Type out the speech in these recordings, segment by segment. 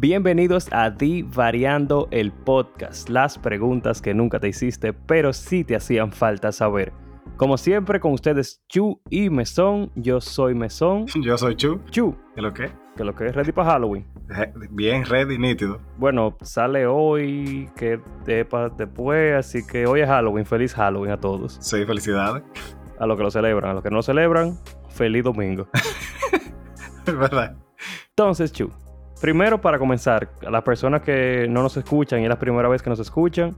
Bienvenidos a Variando el podcast, las preguntas que nunca te hiciste, pero sí te hacían falta saber. Como siempre, con ustedes Chu y Mesón. Yo soy Mesón. Yo soy Chu. Chu. ¿Qué lo que? Que lo que es ready para Halloween. Bien ready, nítido. Bueno, sale hoy, que después, así que hoy es Halloween. Feliz Halloween a todos. Sí, felicidades. A los que lo celebran, a los que no lo celebran, feliz domingo. es verdad. Entonces, Chu, primero para comenzar, a las personas que no nos escuchan y es la primera vez que nos escuchan,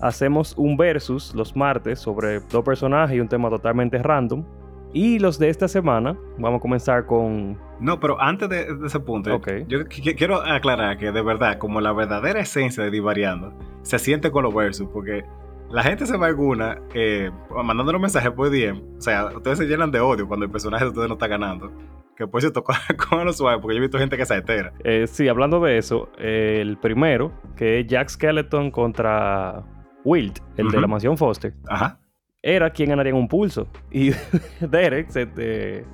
hacemos un versus los martes sobre dos personajes y un tema totalmente random. Y los de esta semana, vamos a comenzar con... No, pero antes de, ese punto, yo quiero aclarar que de verdad, como la verdadera esencia de Divariando, se siente con los versus, porque la gente se va alguna eh, mandando mensajes por DM. O sea, ustedes se llenan de odio cuando el personaje de ustedes no está ganando. Que se tocó con los suave, porque yo he visto gente que se entera. Eh, sí, hablando de eso, el primero, que es Jack Skeleton contra Wilt, el de la mansión Foster, Ajá. era quien ganaría en un pulso. Y Derek se,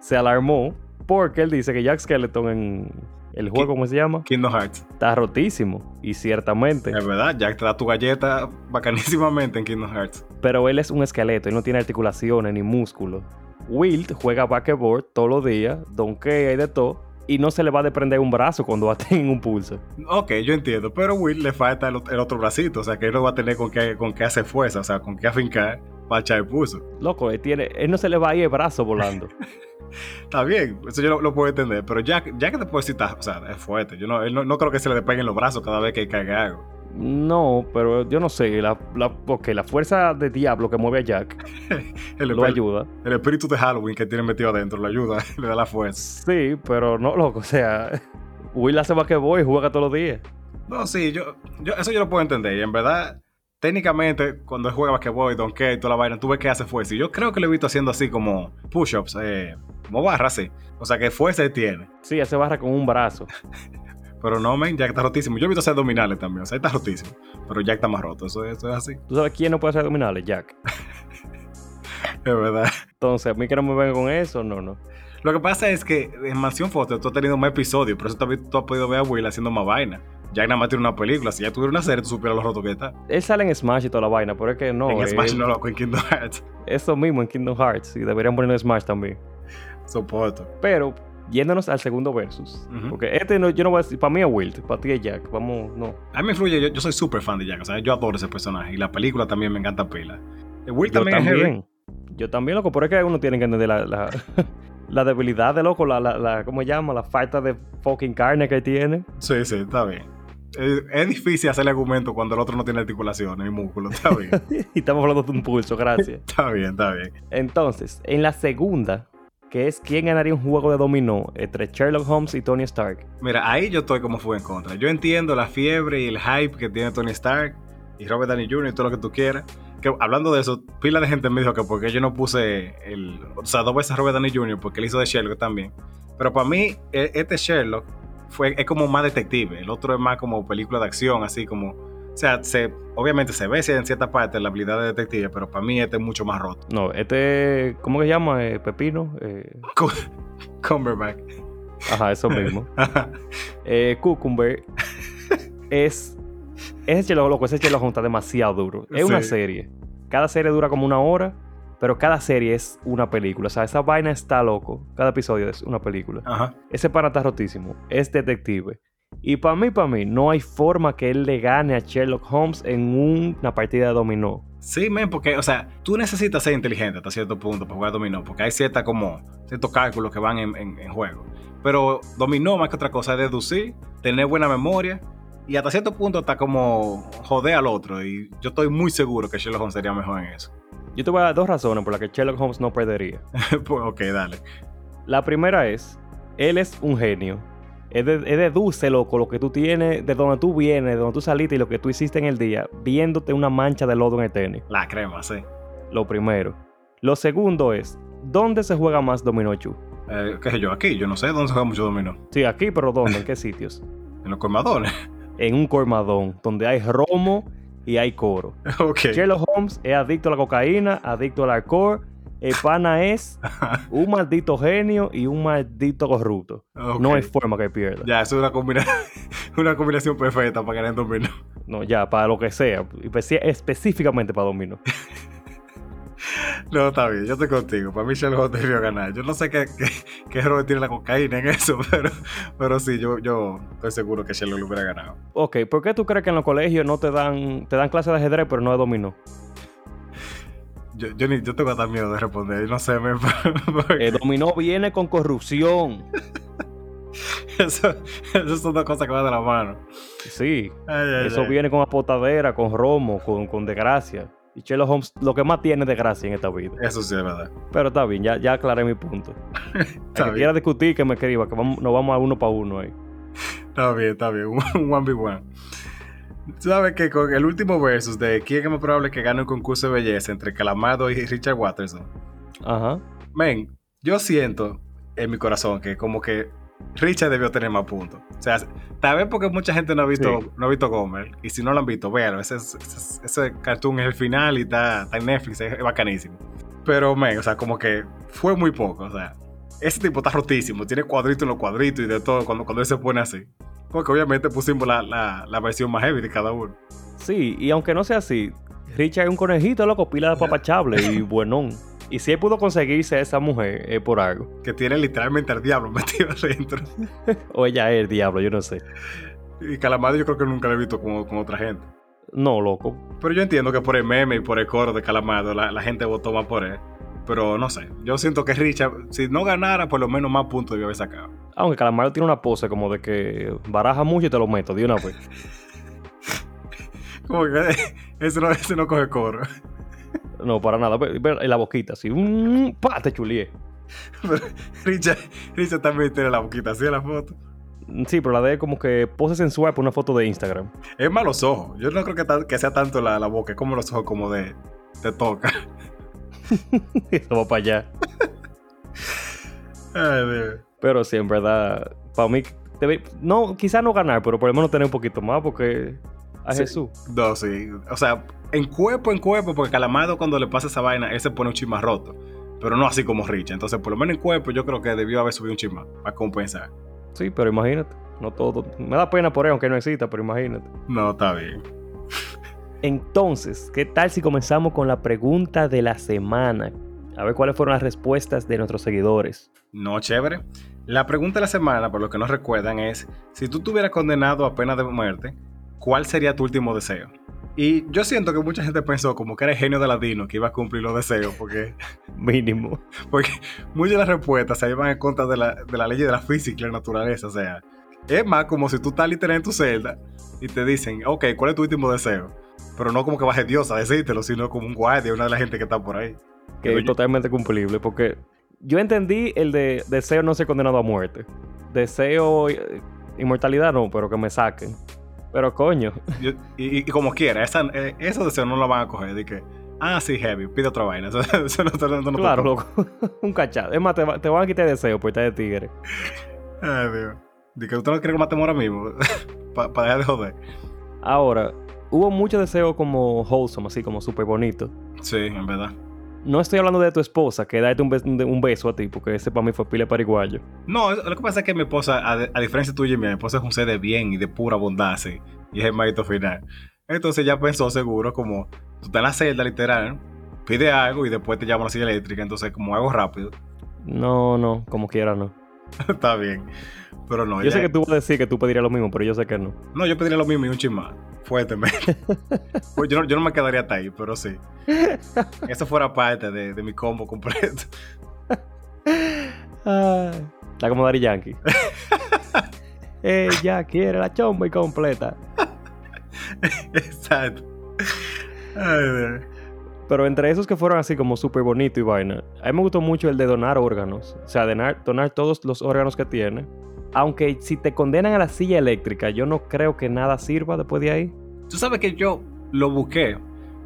se alarmó porque él dice que Jack Skeleton en el juego, ¿cómo se llama? Kingdom Hearts. Está rotísimo. Y ciertamente. Es verdad, Jack te da tu galleta bacanísimamente en Kingdom Hearts. Pero él es un esqueleto, y no tiene articulaciones ni músculos. Wilt juega backboard todos los días, donkea y de todo y no se le va a desprender un brazo cuando va a tener un pulso. Ok, yo entiendo, pero Will le falta el, otro bracito, o sea que él no va a tener con qué, con qué hacer fuerza, o sea, con qué afincar para echar el pulso. Loco, él, tiene, él no se le va a ir el brazo volando. está bien, eso yo lo, puedo entender, pero ya, ya que te puedo decir, o sea, es fuerte, yo no, no, no creo que se le despeguen los brazos cada vez que caiga algo. No, pero yo no sé. La, la, la fuerza de diablo que mueve a Jack lo ayuda. El espíritu de Halloween que tiene metido adentro lo ayuda, le da la fuerza. Sí, pero no, loco. O sea, Will hace voy y juega todos los días. No, sí, yo, yo, eso yo lo puedo entender. Y en verdad, técnicamente, cuando él juega basquetbol, donkey y toda la vaina, tú ves que hace fuerza. Y yo creo que lo he visto haciendo así como push-ups, eh, como barra así. O sea, que fuerza tiene. Sí, hace barra con un brazo. Pero no, men, Jack está rotísimo. Yo he visto hacer abdominales también, o sea, está rotísimo. Pero Jack está más roto, eso, es así. ¿Tú sabes quién no puede hacer abdominales? Jack. es verdad. Entonces, a mí que no me venga con eso, no, no. Lo que pasa es que en Mansión Foster tú has tenido más episodios, por eso tú has podido ver a Will haciendo más vaina. Jack nada más tiene una película. Si ya tuviera una serie, tú supieras lo roto que está. Él sale en Smash y toda la vaina, pero es que no. En Smash no, loco, en Kingdom Hearts. Eso mismo en Kingdom Hearts. Y deberían poner en Smash también. Soporto. Pero yéndonos al segundo versus. Porque este no, yo no voy a decir, para mí es Wilt, para ti es Jack, vamos, no. A mí me influye, yo, soy súper fan de Jack, o sea, yo adoro ese personaje y la película también me encanta pila. Wilt también, es heavy. Yo también, loco, pero es que uno tiene que entender la, la, la debilidad de loco, la, la, ¿cómo se llama? La falta de fucking carne que tiene. Sí, sí, está bien. Es, difícil hacerle argumento cuando el otro no tiene articulaciones ni músculos, está bien. y estamos hablando de un pulso, gracias. está bien, está bien. Entonces, en la segunda, que es quién ganaría un juego de dominó entre Sherlock Holmes y Tony Stark. Mira, ahí yo estoy como fue en contra. Yo entiendo la fiebre y el hype que tiene Tony Stark y Robert Downey Jr. y todo lo que tú quieras. Que hablando de eso, pila de gente me dijo que porque yo no puse el. O sea, dos veces Robert Downey Jr. porque él hizo de Sherlock también. Pero para mí, e, este Sherlock fue, es como más detective. El otro es más como película de acción, así como o sea, se, obviamente se ve en cierta parte la habilidad de detective, pero para mí este es mucho más roto. No, este, ¿cómo que se llama? Eh, Pepino. Eh... Cumberbatch. Ajá, eso mismo. eh, Cucumber es. Ese chelo loco, ese chelo está demasiado duro. Es una serie. Cada serie dura como una hora, pero cada serie es una película. O sea, esa vaina está loco. Cada episodio es una película. Ajá. Ese pana está rotísimo. Es detective. Y para mí, para mí, no hay forma que él le gane a Sherlock Holmes en una partida de dominó. Sí, men, porque, o sea, tú necesitas ser inteligente hasta cierto punto para jugar dominó, porque hay cierta como, ciertos cálculos que van en, juego. Pero dominó, más que otra cosa, es deducir, tener buena memoria y hasta cierto punto está como joder al otro. Y yo estoy muy seguro que Sherlock Holmes sería mejor en eso. Yo te voy a dar dos razones por las que Sherlock Holmes no perdería. pues, ok, dale. La primera es, él es un genio es, de, deduce, loco, lo que tú tienes, de donde tú vienes, de donde tú saliste y lo que tú hiciste en el día, viéndote una mancha de lodo en el tenis. La crema, sí. Lo primero. Lo segundo es, ¿dónde se juega más dominó, Chu? Eh, ¿Qué sé yo? Aquí, yo no sé dónde se juega mucho dominó. Sí, aquí, pero ¿dónde? ¿En qué sitios? en los colmadones. En un colmadón, donde hay romo y hay coro. Sherlock Holmes es adicto a la cocaína, adicto al alcohol El pana es un maldito genio y un maldito corrupto. No hay forma que pierda. Ya, eso es una, combinación, una combinación perfecta para ganar dominó. No, ya, para lo que sea. Específicamente para dominó. No, está bien, yo estoy contigo. Para mí Sherlock debió ganar. Yo no sé qué, qué, qué error tiene la cocaína en eso, pero, pero sí, yo, yo estoy seguro que Sherlock lo hubiera ganado. Ok, ¿por qué tú crees que en los colegios no te dan, te dan clases de ajedrez, pero no de dominó? Yo, yo, ni, yo tengo hasta miedo de responder, no sé, me... El dominó viene con corrupción. eso, eso son dos cosas que van de la mano. Sí, ay, ay, eso ay. viene con apotadera, con romo, con, con desgracia. Y Sherlock Holmes lo que más tiene de gracia en esta vida. Eso sí es verdad. Pero está bien, ya, ya aclaré mi punto. El que quiera discutir, que me escriba, que vamos, nos vamos a uno para uno ahí. Está bien, está bien. Un 1v1. ¿Sabes que con el último versus de quién es más probable que gane un concurso de belleza entre Calamado y Richard Watterson? Ajá. Men, yo siento en mi corazón que como que Richard debió tener más puntos. O sea, tal vez porque mucha gente no ha visto, sí. no ha visto Gomer. Y si no lo han visto, véanlo. Ese, ese, ese, cartoon es el final y está, está en Netflix, es, es, bacanísimo. Pero, men, o sea, como que fue muy poco. O sea, ese tipo está rotísimo. Tiene cuadritos en los cuadritos y de todo cuando, cuando él se pone así. Porque obviamente pusimos la, la, la versión más heavy de cada uno. Sí, y aunque no sea así, Richard es un conejito, loco, pila de papachable y buenón. Y si él pudo conseguirse a esa mujer es por algo. Que tiene literalmente al diablo metido adentro. o ella es el diablo, yo no sé. Y Calamado yo creo que nunca lo he visto con, con, otra gente. No, loco. Pero yo entiendo que por el meme y por el coro de Calamado la, la gente votó más por él. Pero no sé. Yo siento que Richard, si no ganara, por lo menos más puntos debió haber sacado. Aunque Calamaro tiene una pose como de que baraja mucho y te lo meto de una vez. como que ese no, ese no coge coro. No, para nada. En la boquita, así. un ¡Pa! Te chulié. Pero Richard, Richard también tiene la boquita así en la foto. Sí, pero la de como que pose sensual por una foto de Instagram. Es más los ojos. Yo no creo que, que sea tanto la, la, boca, es como los ojos como de te toca. Eso va para allá. Ay, Dios. Pero sí, en verdad, para mí, debe, no, quizás no ganar, pero por lo menos tener un poquito más, porque a sí. Jesús. No, sí. O sea, en cuerpo, en cuerpo, porque Calamado cuando le pasa esa vaina, él se pone un chisma roto. Pero no así como Rich. Entonces, por lo menos en cuerpo, yo creo que debió haber subido un chisma para compensar. Sí, pero imagínate. No todo. Me da pena por él, aunque no exista, pero imagínate. No, está bien. Entonces, ¿qué tal si comenzamos con la pregunta de la semana? A ver cuáles fueron las respuestas de nuestros seguidores. No, chévere. La pregunta de la semana, por lo que nos recuerdan, es: si tú tuvieras condenado a pena de muerte, ¿cuál sería tu último deseo? Y yo siento que mucha gente pensó como que era el genio de Ladino que iba a cumplir los deseos, porque. Mínimo. Porque muchas de las respuestas se iban en contra de la, de la ley de la física y la naturaleza. O sea, es más como si tú estás literal en tu celda y te dicen, ok, ¿cuál es tu último deseo? Pero no como que baje Dios a decírtelo, sino como un guardia, una de la gente que está por ahí. Que es totalmente cumplible, porque yo entendí el de deseo no ser condenado a muerte. Deseo inmortalidad no, pero que me saquen. Pero coño. Yo, y, y, como quiera, esa, eh, esos deseos no lo van a coger. De que, ah, sí, heavy, pide otra vaina. Eso, eso no, no, no claro, loco. un cachado. Es más, te, te, van a quitar deseo por estar de tigre. Ay, Dios. De que usted no quiere que matemos ahora mismo. Para pa dejar de joder. Ahora, hubo mucho deseo como wholesome, así como súper bonito. Sí, en verdad. No estoy hablando de tu esposa, que darte un, beso, un beso a ti, porque ese para mí fue pile pariguayo. No, lo que pasa es que mi esposa, a, a diferencia tuya y mía, mi esposa es un ser de bien y de pura bondad, sí, y es el mérito final. Entonces ya pensó seguro como, tú estás en la celda literal, pide algo y después te llama a la silla eléctrica, entonces como algo rápido. No, no, como quiera no. Está bien. Pero no. Yo sé que tú vas a decir que tú pedirías lo mismo, pero yo sé que no. No, yo pediría lo mismo y un chismán. Fuertemente. pues yo, no, yo no me quedaría hasta ahí, pero sí. Eso fuera parte de, de mi combo completo. Está como Dari Yankee. Ella quiere la chomba y completa. Exacto. Ay. Pero entre esos que fueron así como súper bonito y vaina, a mí me gustó mucho el de donar órganos. O sea, donar, donar todos los órganos que tiene. Aunque si te condenan a la silla eléctrica, yo no creo que nada sirva después de ahí. Tú sabes que yo lo busqué,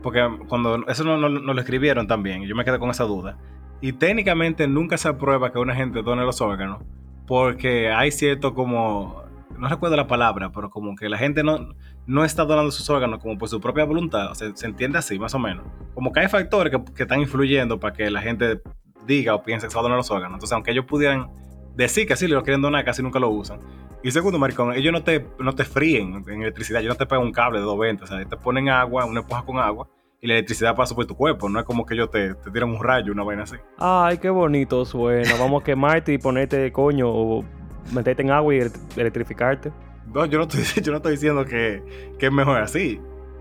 porque cuando eso no, no, no lo escribieron también, yo me quedé con esa duda. Y técnicamente nunca se aprueba que una gente done los órganos, porque hay cierto como no recuerdo la palabra, pero como que la gente no, no está donando sus órganos como por su propia voluntad. O sea, se entiende así, más o menos. Como que hay factores que, están influyendo para que la gente diga o piense que se va a donar los órganos. Entonces, aunque ellos pudieran decir que sí lo quieren donar, casi nunca lo usan. Y segundo, maricón, ellos no te, no te fríen en electricidad, ellos no te pegan un cable de 220, o sea, te ponen agua, una esponja con agua, y la electricidad pasa por tu cuerpo, no es como que ellos te, te tiran un rayo, una vaina así. Ay, qué bonito suena. Vamos a quemarte y ponerte coño o meterte en agua y electrificarte. No, yo no estoy, yo no estoy diciendo que, que es mejor así.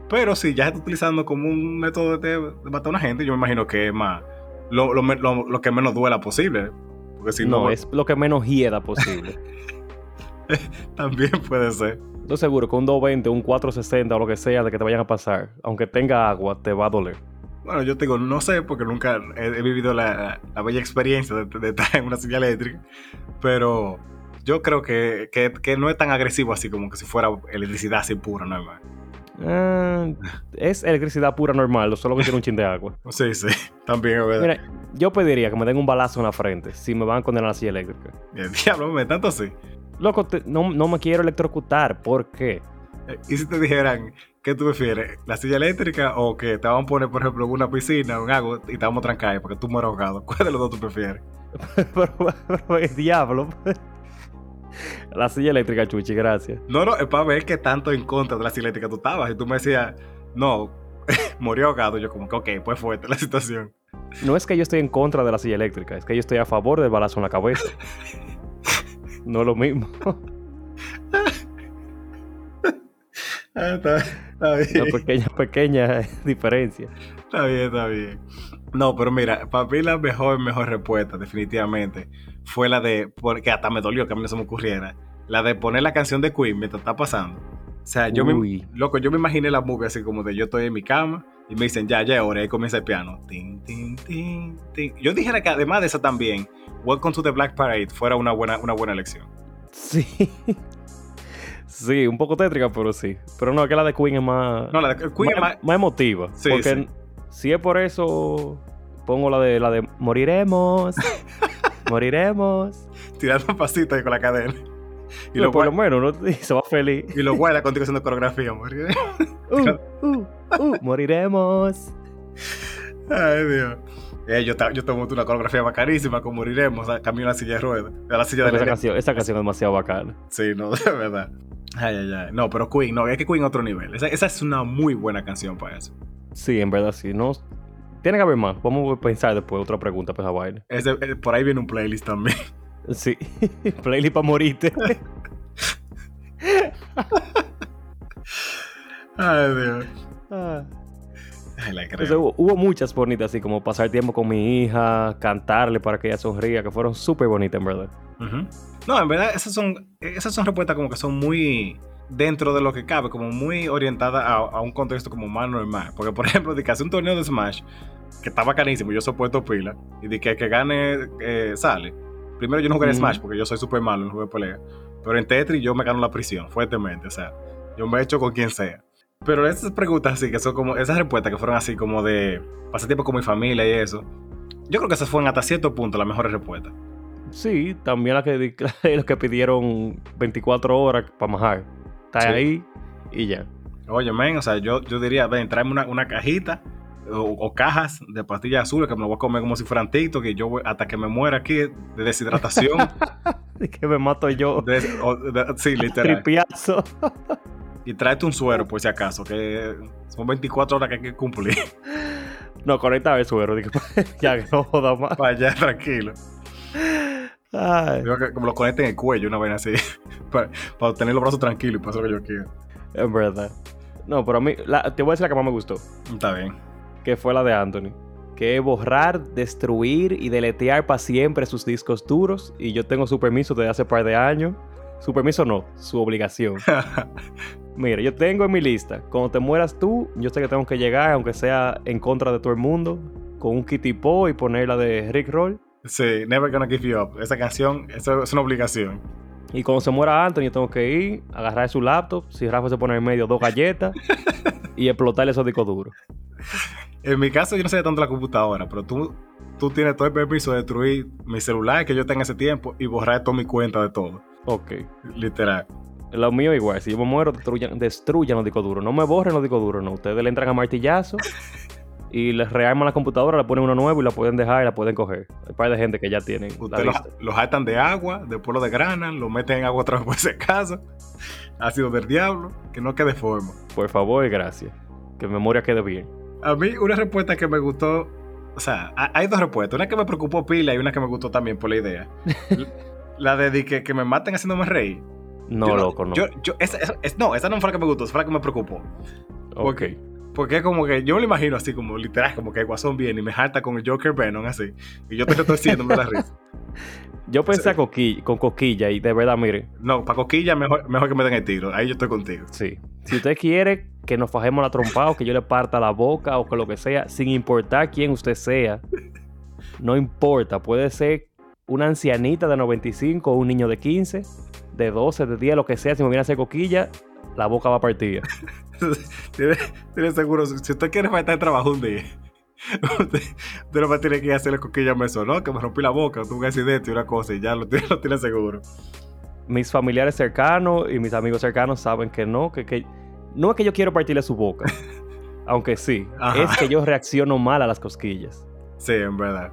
Pero si ya está utilizando como un método de, de matar a una gente, yo me imagino que es más lo, lo, lo, lo que menos duela posible. Porque si no, no, es lo que menos hieda posible. también puede ser. Estoy seguro que un 220, un 460 o lo que sea de que te vayan a pasar, aunque tenga agua, te va a doler. Bueno, yo te digo, no sé, porque nunca he, he vivido la, la, bella experiencia de, de, estar en una silla eléctrica, pero yo creo que, que, que, no es tan agresivo así como que si fuera electricidad así pura, normal. Uh, es electricidad pura normal, solo que tiene un chin de agua. Sí, sí, también es verdad. Mira, yo pediría que me den un balazo en la frente si me van a condenar la silla eléctrica. El diablo, me tanto así. Loco, te, no, no, me quiero electrocutar, ¿por qué? ¿Y si te dijeran, qué tú prefieres? ¿La silla eléctrica o que te van a poner, por ejemplo, en una piscina, un agua y te vamos a trancar porque tú mueres ahogado? ¿Cuál de los dos tú prefieres? pero, pero, el diablo. La silla eléctrica, Chuchi, gracias. No, no, es para ver qué tanto en contra de la silla eléctrica tú estabas. Y tú me decías, no, murió ahogado. Yo como que, ok, pues fuerte la situación. No es que yo estoy en contra de la silla eléctrica, es que yo estoy a favor del balazo en la cabeza. no es lo mismo. ah, está, está bien. Una pequeña, pequeña diferencia. Está bien, está bien. No, pero mira, para mí la mejor, mejor respuesta, definitivamente, fue la de, porque hasta me dolió que a mí no se me ocurriera, la de poner la canción de Queen mientras está pasando. O sea, yo Uy. me, loco, yo me imaginé la movie así como de yo estoy en mi cama y me dicen, ya, ya, ahora ahí comienza el piano. Tin, tin, tin, tin. Yo dijera que además de esa también, Welcome to the Black Parade fuera una buena, una buena elección. Sí. Sí, un poco tétrica, pero sí. Pero no, que la de Queen es más. No, la de Queen más, es más. más emotiva. Sí, porque sí. Si es por eso, pongo la de la de moriremos. moriremos. Tirando pasitos con la cadena. Y lo por lo menos ¿no? se va feliz. Y lo guarda contigo haciendo coreografía, morir. uh, uh, uh, moriremos. Ay, Dios. Eh, yo, yo tomo una coreografía bacanísima con Moriremos, camino a la silla de ruedas. A la silla de esa, canción, esa canción es demasiado bacana. Sí, no, de verdad. Ay, ay, ay. No, pero Queen, no, es que Queen otro nivel. Esa, esa, es una muy buena canción para eso. Sí, en verdad sí. No, tiene que haber más. Vamos a pensar después otra pregunta para esa vaina. Ese, eh, por ahí viene un playlist también. Sí, playlist para morirte. Ay, Dios. Ah. Entonces, hubo, hubo, muchas bonitas, así como pasar tiempo con mi hija, cantarle para que ella sonría, que fueron súper bonitas, en verdad. Uh -huh. No, en verdad, esas son, esas son respuestas como que son muy dentro de lo que cabe, como muy orientadas a, a, un contexto como más normal. Porque, por ejemplo, de que hace un torneo de Smash, que está bacanísimo, yo soporto pila, y de que el que gane eh, sale. Primero, yo no jugué -huh. Smash porque yo soy súper malo en juego de pelea. Pero en Tetris yo me gano la prisión, fuertemente. O sea, yo me echo con quien sea. Pero esas preguntas así, que son como, esas respuestas que fueron así como de pasar tiempo con mi familia y eso, yo creo que esas fueron hasta cierto punto las mejores respuestas. Sí, también las que, los que pidieron 24 horas para majar. Está sí. ahí y ya. Oye, men, o sea, yo, yo diría, ven, tráeme una, una cajita o, o, cajas de pastillas azules que me lo voy a comer como si fueran TikTok y yo voy, hasta que me muera aquí de deshidratación. que me mato yo. De, o, de, sí, literal. Tripiazo. Y tráete un suero por si acaso, que son 24 horas que hay que cumplir. No, conecta el suero, ya que no joda más. Para allá, tranquilo. Ay. Que como lo conecte en el cuello, una vez así, para, para, tener los brazos tranquilos y para hacer lo que yo quiero. Es verdad. No, pero a mí, la, te voy a decir la que más me gustó. Está bien. Que fue la de Anthony. Que es borrar, destruir y deletear para siempre sus discos duros. Y yo tengo su permiso desde hace par de años. Su permiso no, su obligación. Mira, yo tengo en mi lista, cuando te mueras tú, yo sé que tengo que llegar, aunque sea en contra de todo el mundo, con un Kitty Po y poner la de Rick Roll. Sí, Never Gonna Give You Up. Esa canción, es una obligación. Y cuando se muera Anthony, yo tengo que ir, agarrar su laptop, si Rafa se pone en medio, dos galletas y explotarle esos discos duros. En mi caso, yo no sé de tanto la computadora, pero tú, tú tienes todo el permiso de destruir mi celular que yo tenga ese tiempo y borrar toda mi cuenta de todo. Ok. Literal. Lo mío igual. Si yo me muero, destruyan, destruyan los discos duros. No me borren los discos duros, no. Ustedes le entran a martillazo y les rearman la computadora, le ponen uno nuevo y la pueden dejar y la pueden coger. Hay un par de gente que ya tienen. Ustedes los, los atan de agua, después lo desgranan, lo meten en agua otra vez por ese caso. Ácido del diablo, que no quede forma. Por favor y gracias. Que memoria quede bien. A mí, una respuesta que me gustó. O sea, hay dos respuestas. Una que me preocupó pila y una que me gustó también por la idea. la de que, que me maten haciéndome reír. No, loco, no. Yo, yo, esa, esa, no, esa no fue la que me gustó, esa fue la que me preocupó. Ok. Porque como que yo me lo imagino así, como literal, como que el Guasón viene y me harta con el Joker Venom así. Y yo te estoy haciendo la risa. Yo pensé a coquilla, con Coquilla y de verdad, mire. No, para Coquilla mejor, mejor que me den el tiro. Ahí yo estoy contigo. Sí. Si usted quiere que nos fajemos la trompa o que yo le parta la boca o que lo que sea, sin importar quién usted sea, no importa. Puede ser una ancianita de 95 o un niño de 15, de 12, de 10, lo que sea. Si me viene a hacer coquilla, la boca va partida. tiene, seguro, si usted quiere faltar trabajo un día, usted, no va a tener que hacerle coquilla a eso, ¿no? Que me rompí la boca, tuve un accidente y una cosa y ya lo, lo tiene seguro. Mis familiares cercanos y mis amigos cercanos saben que no, que, que no es que yo quiero partirle su boca, aunque sí, Ajá. es que yo reacciono mal a las cosquillas. Sí, en verdad.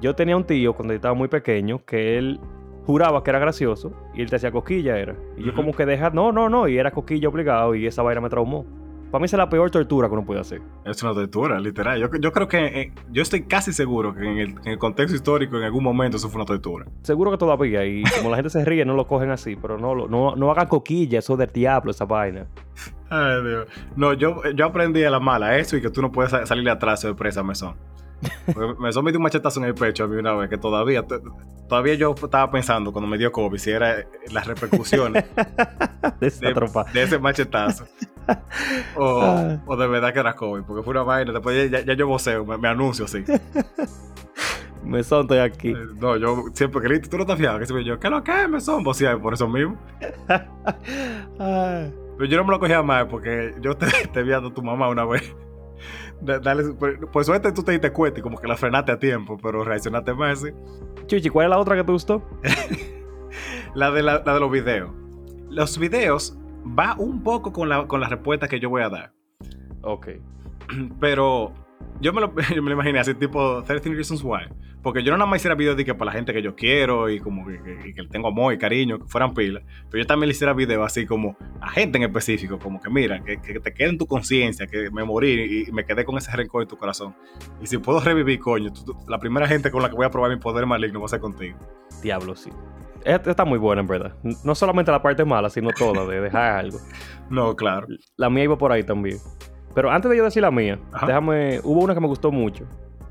Yo tenía un tío cuando estaba muy pequeño que él juraba que era gracioso y él te hacía cosquilla, era. Y yo como que deja, no, no, no, y era cosquilla obligado y esa vaina me traumó. Para mí esa es la peor tortura que uno puede hacer. Es una tortura, literal. Yo, yo creo que, eh, yo estoy casi seguro que en el, en el, contexto histórico en algún momento eso fue una tortura. Seguro que todavía, y como la gente se ríe, no lo cogen así, pero no, no, no hagan coquilla, eso del diablo, esa vaina. Ay, Dios. No, yo, yo aprendí a la mala eso y que tú no puedes salirle atrás de presa, mesón. Me sometió un machetazo en el pecho a mí una vez que todavía, todavía yo estaba pensando cuando me dio COVID si era las repercusiones de, de, de, ese machetazo o, ah. o, de verdad que era COVID, porque fue una vaina. Después ya, ya yo voceo, me, me, anuncio así. me son, estoy aquí. Eh, no, yo siempre grito, tú no estás fiado, que siempre yo, ¿qué lo que me son? Vocea por eso mismo. Pero yo no me lo cogía más porque yo te, te vi a tu mamá una vez. Dale, por, por, suerte tú te diste cuenta y como que la frenaste a tiempo, pero reaccionaste más, ¿sí? Chuchi, ¿cuál es la otra que te gustó? la, de la, la, de los videos. Los videos va un poco con la, con la respuesta que yo voy a dar. Ok. Pero yo me lo, yo me lo imaginé así, tipo 13 Reasons Why. Porque yo no nada más hiciera videos de que para la gente que yo quiero y como que, que, que tengo amor y cariño, que fueran pilas. Pero yo también le hiciera videos así como a gente en específico, como que mira, que, que te quede en tu conciencia, que me morí y me quedé con ese rencor en tu corazón. Y si puedo revivir, coño, tú, tú, la primera gente con la que voy a probar mi poder maligno va a ser contigo. Diablo, sí. Esta está muy buena, en verdad. No solamente la parte mala, sino toda, de dejar algo. No, claro. La mía iba por ahí también. Pero antes de yo decir la mía, Ajá. déjame. Hubo una que me gustó mucho.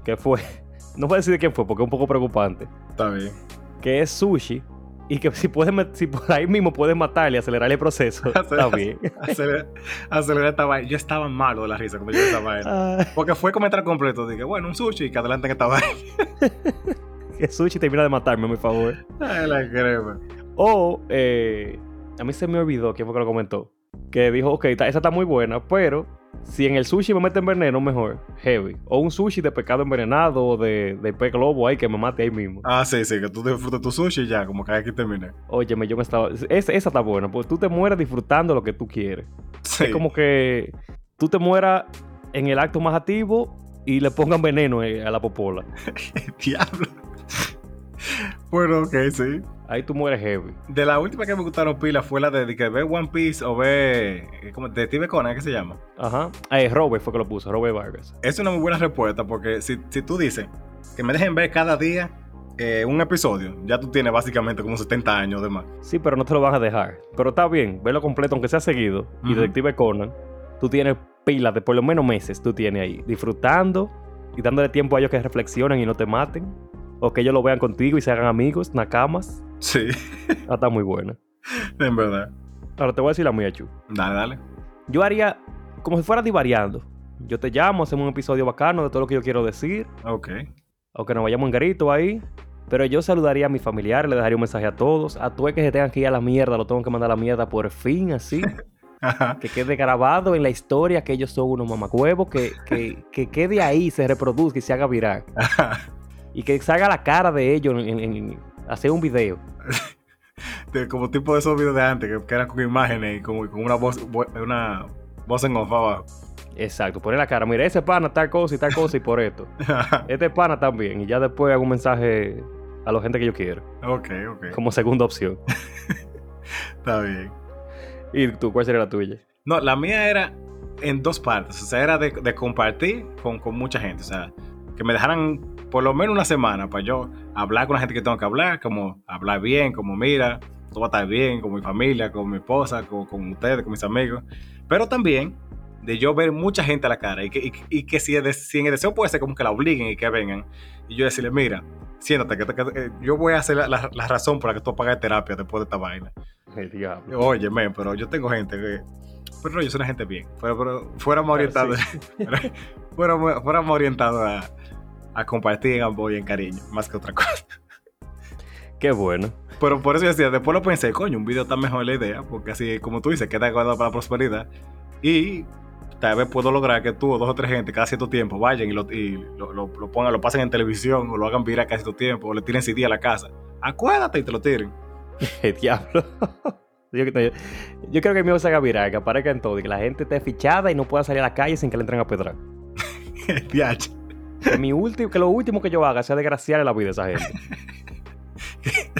Que fue. No voy a decir de quién fue, porque es un poco preocupante. Está bien. Que es sushi. Y que si, puedes, si por ahí mismo puedes matarle y acelerar el proceso, está bien. Acelerar, acelerar esta vaina. Yo estaba malo de la risa cuando yo esta vaina. Ah. Porque fue comentar completo. Dije, bueno, un sushi y que adelanten esta vaina. que sushi termina de matarme, por favor. Ay, la crema. O, eh, a mí se me olvidó quién fue que lo comentó. Que dijo, ok, esa está muy buena, pero si en el sushi me meten veneno, mejor, heavy. O un sushi de pescado envenenado o de, de pez globo ahí que me mate ahí mismo. Ah, sí, sí, que tú disfrutes tu sushi y ya, como que aquí terminé. Óyeme, yo me estaba. Esa, esa está buena, porque tú te mueras disfrutando lo que tú quieres. Sí. Es como que tú te mueras en el acto más activo y le pongan veneno a la popola. Diablo. Bueno, ok, sí. Ahí tú mueres heavy. De la última que me gustaron pila fue la de, de que ve One Piece o ve. ¿cómo, de Steve Conan, ¿qué se llama? Ajá. Eh, Robert fue que lo puso, Robert Vargas. Es una muy buena respuesta porque si, si tú dices que me dejen ver cada día eh, un episodio, ya tú tienes básicamente como 70 años de más. Sí, pero no te lo vas a dejar. Pero está bien, verlo completo, aunque sea seguido. Uh -huh. Y Detective Conan, tú tienes pilas de por lo menos meses, tú tienes ahí, disfrutando y dándole tiempo a ellos que reflexionen y no te maten. O que ellos lo vean contigo y se hagan amigos, nakamas. Sí. Ah, está muy buena. en verdad. Ahora te voy a decir la mía, Chu. Dale, dale. Yo haría como si fuera divariando. Yo te llamo, hacemos un episodio bacano de todo lo que yo quiero decir. Ok. Aunque nos vayamos en grito ahí. Pero yo saludaría a mis familiares, le dejaría un mensaje a todos. A todos que se tengan que ir a la mierda, lo tengo que mandar a la mierda por fin, así. que quede grabado en la historia que ellos son unos mamacuevos, que, que, que quede ahí, se reproduzca y se haga viral. Y que salga la cara de ellos en, en, en hacer un video. como tipo de esos videos de antes, que, eran con imágenes y como, con una voz, una voz en off abajo. Exacto, poner la cara, mira, ese pana tal cosa y tal cosa y por esto. este pana también. Y ya después hago un mensaje a la gente que yo quiero. Ok, ok. Como segunda opción. Está bien. ¿Y tú, cuál sería la tuya? No, la mía era en dos partes. O sea, era de, compartir con, con, mucha gente. O sea, que me dejaran por lo menos una semana para yo hablar con la gente que tengo que hablar, como hablar bien, como mira, todo va a estar bien, con mi familia, con mi esposa, con, con ustedes, con mis amigos. Pero también de yo ver mucha gente a la cara y que, y, que si, si, en el deseo puede ser como que la obliguen y que vengan y yo decirle, mira, siéntate, que, yo voy a hacer la, razón por la que tú pagas terapia después de esta vaina. El diablo. Oye, pero yo tengo gente que... Pero no, yo soy una gente bien. Pero, pero fuéramos orientados, fuéramos, orientados a, a, compartir en amor y en cariño, más que otra cosa. Qué bueno. Pero por eso yo decía, después lo pensé, coño, un video está mejor la idea, porque así, como tú dices, queda guardado para la prosperidad. Y tal vez puedo lograr que tú o dos o tres gente cada cierto tiempo vayan y lo, y lo, lo, pongan, lo pasen en televisión o lo hagan viral cada cierto tiempo o le tiren CD a la casa. Acuérdate y te lo tiren. El diablo. Yo, yo, creo que mi se haga viral, que aparezca en todo y que la gente esté fichada y no pueda salir a la calle sin que le entren a pedrar. Que, mi último, que lo último que yo haga sea desgraciarle la vida a esa gente.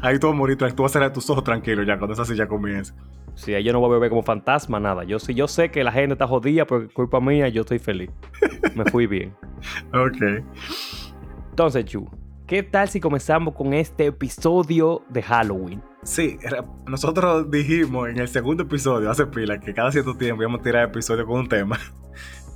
Ahí tú vas a morir, tú vas a cerrar tus ojos tranquilos ya cuando esa silla comience. Sí, yo no voy a ver como fantasma, nada. Yo sí, yo sé que la gente está jodida por culpa mía, yo estoy feliz. Me fui bien. ok. Entonces, Chu, ¿qué tal si comenzamos con este episodio de Halloween? Sí, nosotros dijimos en el segundo episodio, hace pila, que cada cierto tiempo íbamos a tirar episodio con un tema.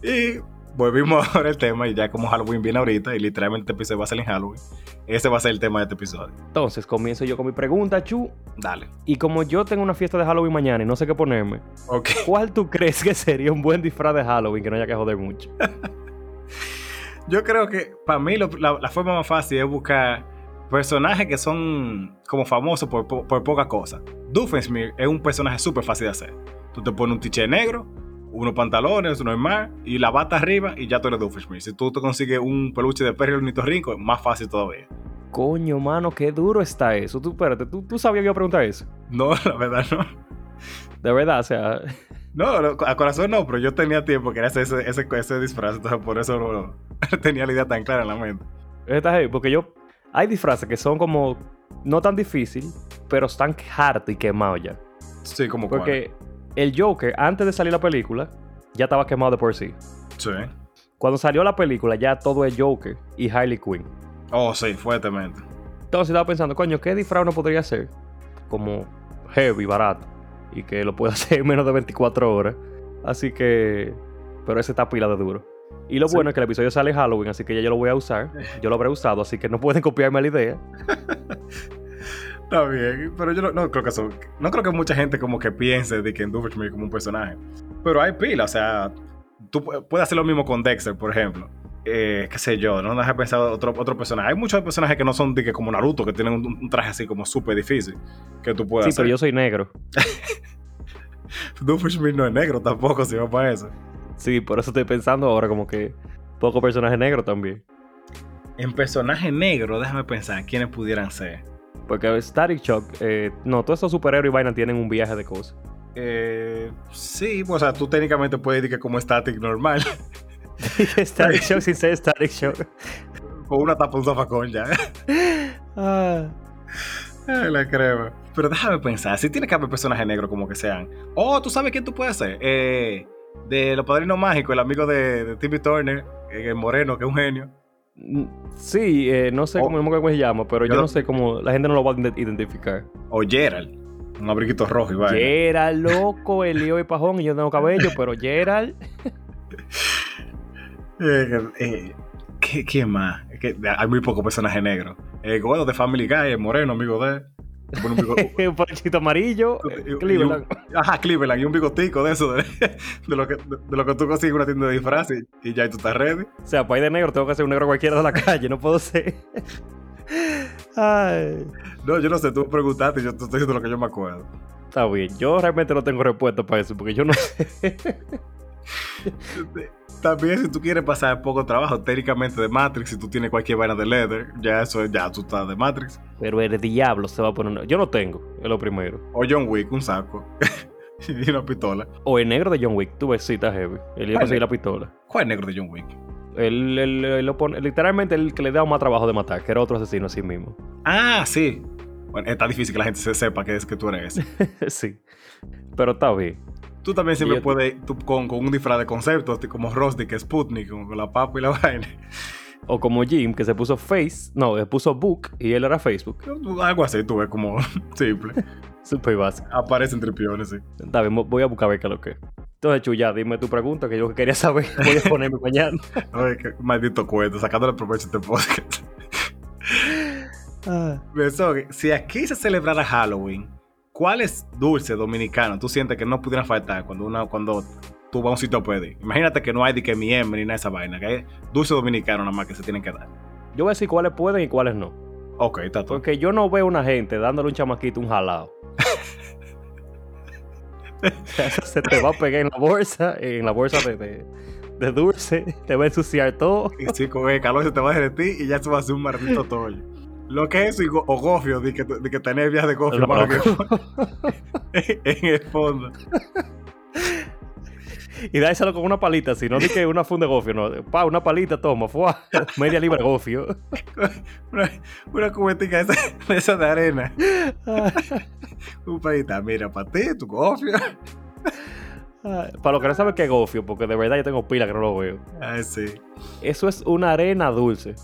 Y volvimos ahora el tema y ya como Halloween viene ahorita y literalmente este episodio va a ser en Halloween, ese va a ser el tema de este episodio. Entonces comienzo yo con mi pregunta, Chu. Dale. Y como yo tengo una fiesta de Halloween mañana y no sé qué ponerme, okay. ¿cuál tú crees que sería un buen disfraz de Halloween que no haya que joder mucho? yo creo que para mí la, forma más fácil es buscar personajes que son como famosos por, por, poca cosa. Doofenshmirtz es un personaje súper fácil de hacer. Tú te pones un tiche negro, unos pantalones, uno es más, y la bata arriba y ya tú eres Doofenshmirtz. Si tú te consigues un peluche de perro y un rico, es más fácil todavía. Coño, mano, qué duro está eso. Tú, espérate, ¿tú, tú sabías que iba a preguntar eso? No, la verdad no. De verdad, o sea... No, a corazón no, pero yo tenía tiempo que era ese, ese, ese disfraz, entonces por eso no, tenía la idea tan clara en la mente. Está porque yo... Hay disfraces que son como... No tan difícil, pero están hartos y quemados ya. Sí, como Porque el Joker, antes de salir la película, ya estaba quemado de por sí. Sí. Cuando salió la película, ya todo es Joker y Harley Quinn. Oh, sí, fuertemente. Entonces estaba pensando, coño, ¿qué disfraz uno podría hacer? Como heavy, barato. Y que lo pueda hacer en menos de 24 horas. Así que. Pero ese está pila de duro. Y lo bueno es que el episodio sale Halloween, así que ya yo lo voy a usar. Yo lo habré usado, así que no pueden copiarme la idea. Está bien, pero yo no, creo que eso, no creo que mucha gente como que piense de que en Doofenshmirtz como un personaje. Pero hay pila, o sea, tú puedes hacer lo mismo con Dexter, por ejemplo. Eh, qué sé yo, no has pensado otro, otro personaje. Hay muchos personajes que no son de que como Naruto, que tienen un, traje así como súper difícil, que tú puedes sí, pero yo soy negro. Doofenshmirtz no es negro tampoco, si va para eso. Sí, por eso estoy pensando ahora como que poco personaje negro también. En personaje negro, déjame pensar, ¿quiénes pudieran ser? Porque Static Shock, eh, no, todos esos superhéroes y vainas tienen un viaje de cosas. Eh, sí, o sea, tú técnicamente puedes decir que como Static normal. static Shock sin ser Static Shock. Con una tapa un zafacón ya. ah. Ay, la crema. Pero déjame pensar, si tiene que haber personajes negros como que sean. Oh, ¿tú sabes quién tú puedes ser? Eh, de Los Padrinos Mágicos, el amigo de, de Timmy Turner, eh, el moreno, que es un genio. Sí, eh, no sé cómo, cómo, se llama, pero yo, no sé cómo la gente no lo va a identificar. O Gerald, un abriguito rojo y vaya. Gerald, loco, el lío y pajón y yo tengo cabello, pero Gerald. eh, eh, ¿qué, más? hay muy pocos personajes negros. El gordo de Family Guy, el moreno, amigo de un, un amarillo. Eh, Cleveland. ajá, Cleveland. Y un bigotico de eso, de, lo, que, de, lo que tú consigues en una tienda de disfraces y, ya tú estás ready. O sea, para ir de negro tengo que ser un negro cualquiera de la calle, no puedo ser. Ay. No, yo no sé, tú preguntaste y yo te estoy diciendo lo que yo me acuerdo. Está bien, yo realmente no tengo respuesta para eso, porque yo no sé. También si tú quieres pasar poco trabajo técnicamente de Matrix, si tú tienes cualquier vaina de leather, ya eso ya tú estás de Matrix. Pero el diablo se va a poner... Yo no tengo, es lo primero. O John Wick, un saco. y una pistola. O el negro de John Wick, tú ves cita heavy. Él iba a conseguir la pistola. ¿Cuál es el negro de John Wick? Él, él- él lo pone, literalmente el que le da más trabajo de matar, que era otro asesino así mismo. Ah, sí. Bueno, está difícil que la gente se sepa que es que tú eres ese. sí. Pero está bien. Tú también siempre yo- puedes, tú con, con un disfraz de concepto, así como Rusty, que es Sputnik, con, la papa y la vaina. O como Jim, que se puso Face, no, se puso Book y él era Facebook. Algo así, tú ves como simple. Súper básico. Aparecen tripiones, sí. Está bien, voy a buscar a ver qué es lo que es. Entonces, Chuya, dime tu pregunta, que yo que quería saber. Voy a ponerme mañana. Ay, qué maldito cuento, sacándole provecho a este podcast. Eso, si aquí se celebrara Halloween, ¿cuáles dulces dominicanos tú sientes que no pudieran faltar cuando, una, cuando tú vas a un sitio a pedir? Imagínate que no hay de que miembro ni nada de esa vaina, que hay dulces dominicanos nada más que se tienen que dar. Yo voy a decir cuáles pueden y cuáles no. Ok, está todo. Porque yo no veo una gente dándole un chamaquito un jalado. O sea, eso se te va a pegar en la bolsa, en la bolsa de, de, de dulce, te va a ensuciar todo. Y sí, con el calor se te va a derretir y ya se va a hacer un maldito tollo. Lo que es go- o gofio, de que, de que tener vías de gofio para que- en el fondo. Y dáselo con una palita, si no di que una funda de gofio, no. Pa, una palita, toma, fue media libra de gofio. Una, una cubetica esa, esa de arena. Un pedita, mira, para ti, tu gofio. Para lo que no saben qué es gofio, porque de verdad yo tengo pila que no lo veo. Ay, sí. Eso es una arena dulce.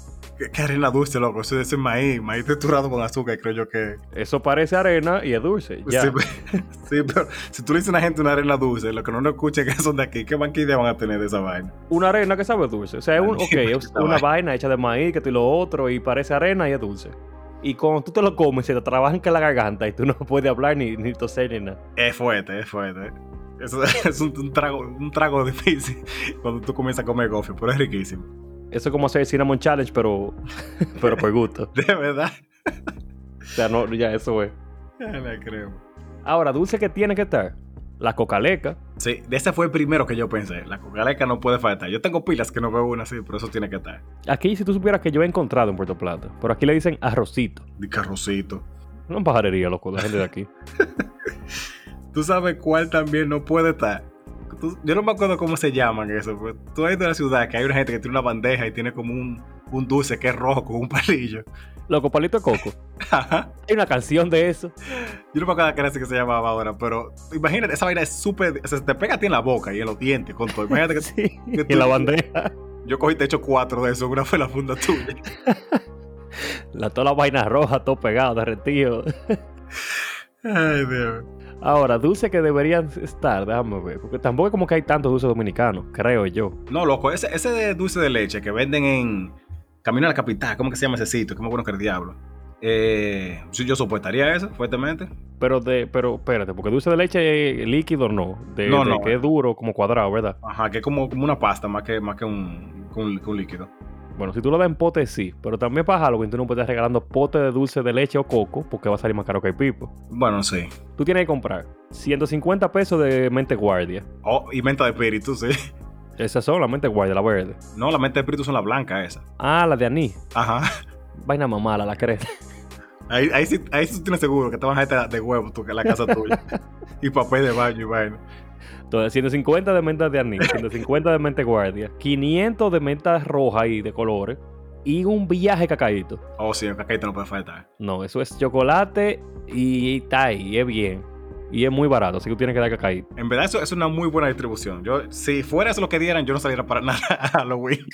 Qué, arena dulce, loco. Eso es maíz, maíz texturado con azúcar, creo yo que. Eso parece arena y es dulce. Ya. Sí, pero- sí, pero si tú le dices a una gente una arena dulce, lo que no nos escucha que son de aquí, ¿qué idea van a tener de esa vaina? Una arena que sabe dulce. O sea, es un, ok, es Esta una vaina. vaina hecha de maíz, que tú y lo otro, y parece arena y es dulce. Y cuando tú te lo comes, se te trabaja en la garganta y tú no puedes hablar ni, ni toser ni nada. Es fuerte, es fuerte. Eso es un, un trago, un trago difícil cuando tú comienzas a comer gofio, pero es riquísimo. Eso es como hacer Cinnamon Challenge, pero, pero por gusto. De verdad. O sea, no, ya eso es. Ya la creo. Ahora, dulce que tiene que estar. La cocaleca. Sí, de ese fue el primero que yo pensé. La cocaleca no puede faltar. Yo tengo pilas que no veo una así, pero eso tiene que estar. Aquí, si tú supieras que yo he encontrado en Puerto Plata, pero aquí le dicen arrocito. De carrocito. Una pajarería, loco, la gente de aquí. ¿Tú sabes cuál también no puede estar? Tú- yo no me acuerdo cómo se llaman eso. Pero tú has ido a la ciudad que hay una gente que tiene una bandeja y tiene como un, un dulce que es rojo con un palillo. Loco, palito de coco. Ajá. Hay una canción de eso. Yo no me acuerdo qué era que se llamaba ahora, pero imagínate, esa vaina es súper. O sea, se te pega a ti en la boca y en los dientes con todo. Imagínate que Sí, que tú- en la bandeja. yo cogí, te hecho cuatro de eso. Una fue la funda tuya. La, toda la vaina roja, todo pegado, derretido. Ay, Dios. Ahora, dulce que deberían estar, déjame ver. Porque tampoco es como que hay tantos dulces dominicanos, creo yo. No, loco, ese, ese de dulce de leche que venden en Camino a la Capital, ¿cómo que se llama ese sitio? Más bueno que el diablo. Eh, yo soportaría eso, fuertemente. Pero de, pero espérate, porque dulce de leche líquido no. De, No, de no. que es duro, como cuadrado, ¿verdad? Ajá, que es como, como una pasta más que, más que, un, que un, que un líquido. Bueno, si tú lo das en pote, sí. Pero también para Halloween tú no puedes estar regalando pote de dulce de leche o coco porque va a salir más caro que el pipo. Bueno, sí. Tú tienes que comprar 150 pesos de mente guardia. Oh, y menta de espíritu, sí. Esas son las mente guardia, la verde. No, la menta de espíritu son las blancas esas. Ah, la de anís. Ajá. Vaina mamala, la creta. Ahí, ahí, sí, ahí sí tú tienes seguro que te van a dejar de huevo tú, que en la casa tuya. y papel de baño y vaina. Entonces, 150 de menta de anís, 150 de mente guardia, 500 de menta roja y de colores y un viaje cacaíto. Oh, sí, el cacaíto no puede faltar. No, eso es chocolate y está ahí, y es bien. Y es muy barato, así que tú tienes que dar cacaíto. En verdad, eso es una muy buena distribución. Yo, si fuera eso lo que dieran, yo no saliera para nada a Halloween.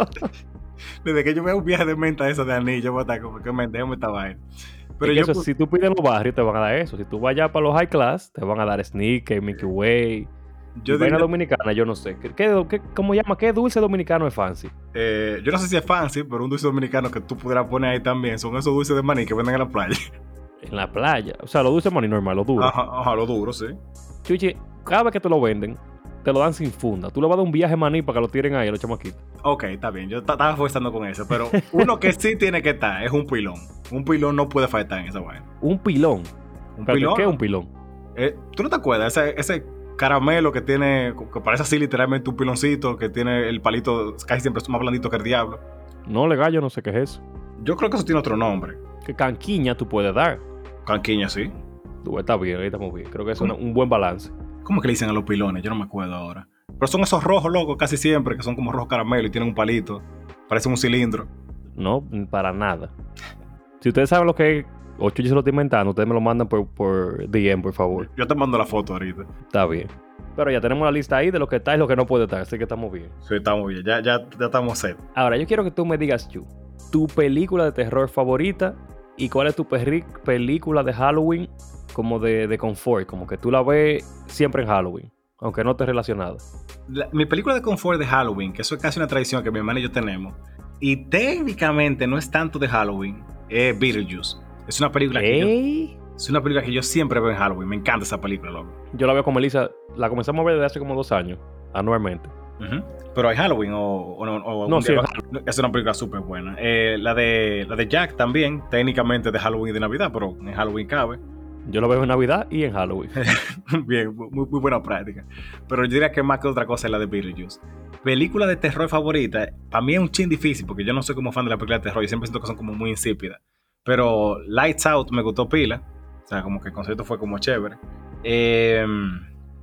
Desde que yo veo un viaje de menta esa de anillo, voy a estar como que me esta vaina. Pero yo, eso, si tú pides los barrios, te van a dar eso. Si tú vayas para los high class, te van a dar sneaker, Mickey Way. yo, vaina diría- dominicana, yo no sé. ¿Qué, qué, cómo llama? ¿Qué dulce dominicano es fancy? eh, yo no sé si es fancy, pero un dulce dominicano que tú pudieras poner ahí también son esos dulces de maní que venden en la playa. En la playa. O sea, los dulces money normal, los duros. Ajá, ajá, lo duro, sí. Chuchi, cada vez que te lo venden, te lo dan sin funda. Tú le vas a dar un viaje maní para que lo tiren ahí a los chamaquitos. Ok, está bien. Yo estaba forzando con eso, pero uno que sí tiene que estar es un pilón. Un pilón no puede faltar en esa vaina. Un pilón. Un Espérate, pilón. ¿Qué es un pilón? eh, ¿Tú no te acuerdas? Ese, ese caramelo que tiene, que parece así literalmente un piloncito, que tiene el palito casi siempre es más blandito que el diablo. No, legal, yo no sé qué es eso. Yo creo que eso tiene otro nombre. Que canquiña tú puedes dar. Canquiña, sí. Tú, está bien, ahí estamos bien. Creo que es un, un buen balance. ¿Cómo que le dicen a los pilones? Yo no me acuerdo ahora. Pero son esos rojos locos casi siempre, que son como rojo caramelo y tienen un palito. Parece un cilindro. No, para nada. Si ustedes saben lo que es, o Chuchi se lo está inventando, ustedes me lo mandan por, por DM, por favor. Yo te mando la foto ahorita. Está bien. Pero ya tenemos la lista ahí de lo que está y lo que no puede estar, así que estamos bien. Sí, estamos bien. Ya, ya, ya estamos set. Ahora, yo quiero que tú me digas, Chu, tu película de terror favorita y cuál es tu película de Halloween como de, de confort, como que tú la ves siempre en Halloween, aunque no esté relacionada. La- mi película de confort de Halloween, que eso es casi una tradición que mi hermana y yo tenemos, y técnicamente no es tanto de Halloween, es Beetlejuice. Es una película que yo, es una película que yo siempre veo en Halloween. Me encanta esa película, loco. Yo la veo como Elisa, la comenzamos a ver desde hace como dos años, anualmente. Ujú. Pero hay Halloween o, o no. o No, sí, es una película súper buena. Eh, la, de, la de Jack también, técnicamente de Halloween y de Navidad, pero en Halloween cabe. Yo la veo en Navidad y en Halloween. Bien, muy, muy buena práctica. Pero yo diría que más que otra cosa es la de Beetlejuice. Película de terror favorita, para mí es un chin difícil porque yo no soy como fan de la película de terror. Yo siempre siento que son como muy insípidas. Pero Lights Out me gustó pila. O sea, como que el concepto fue como chévere. Eh,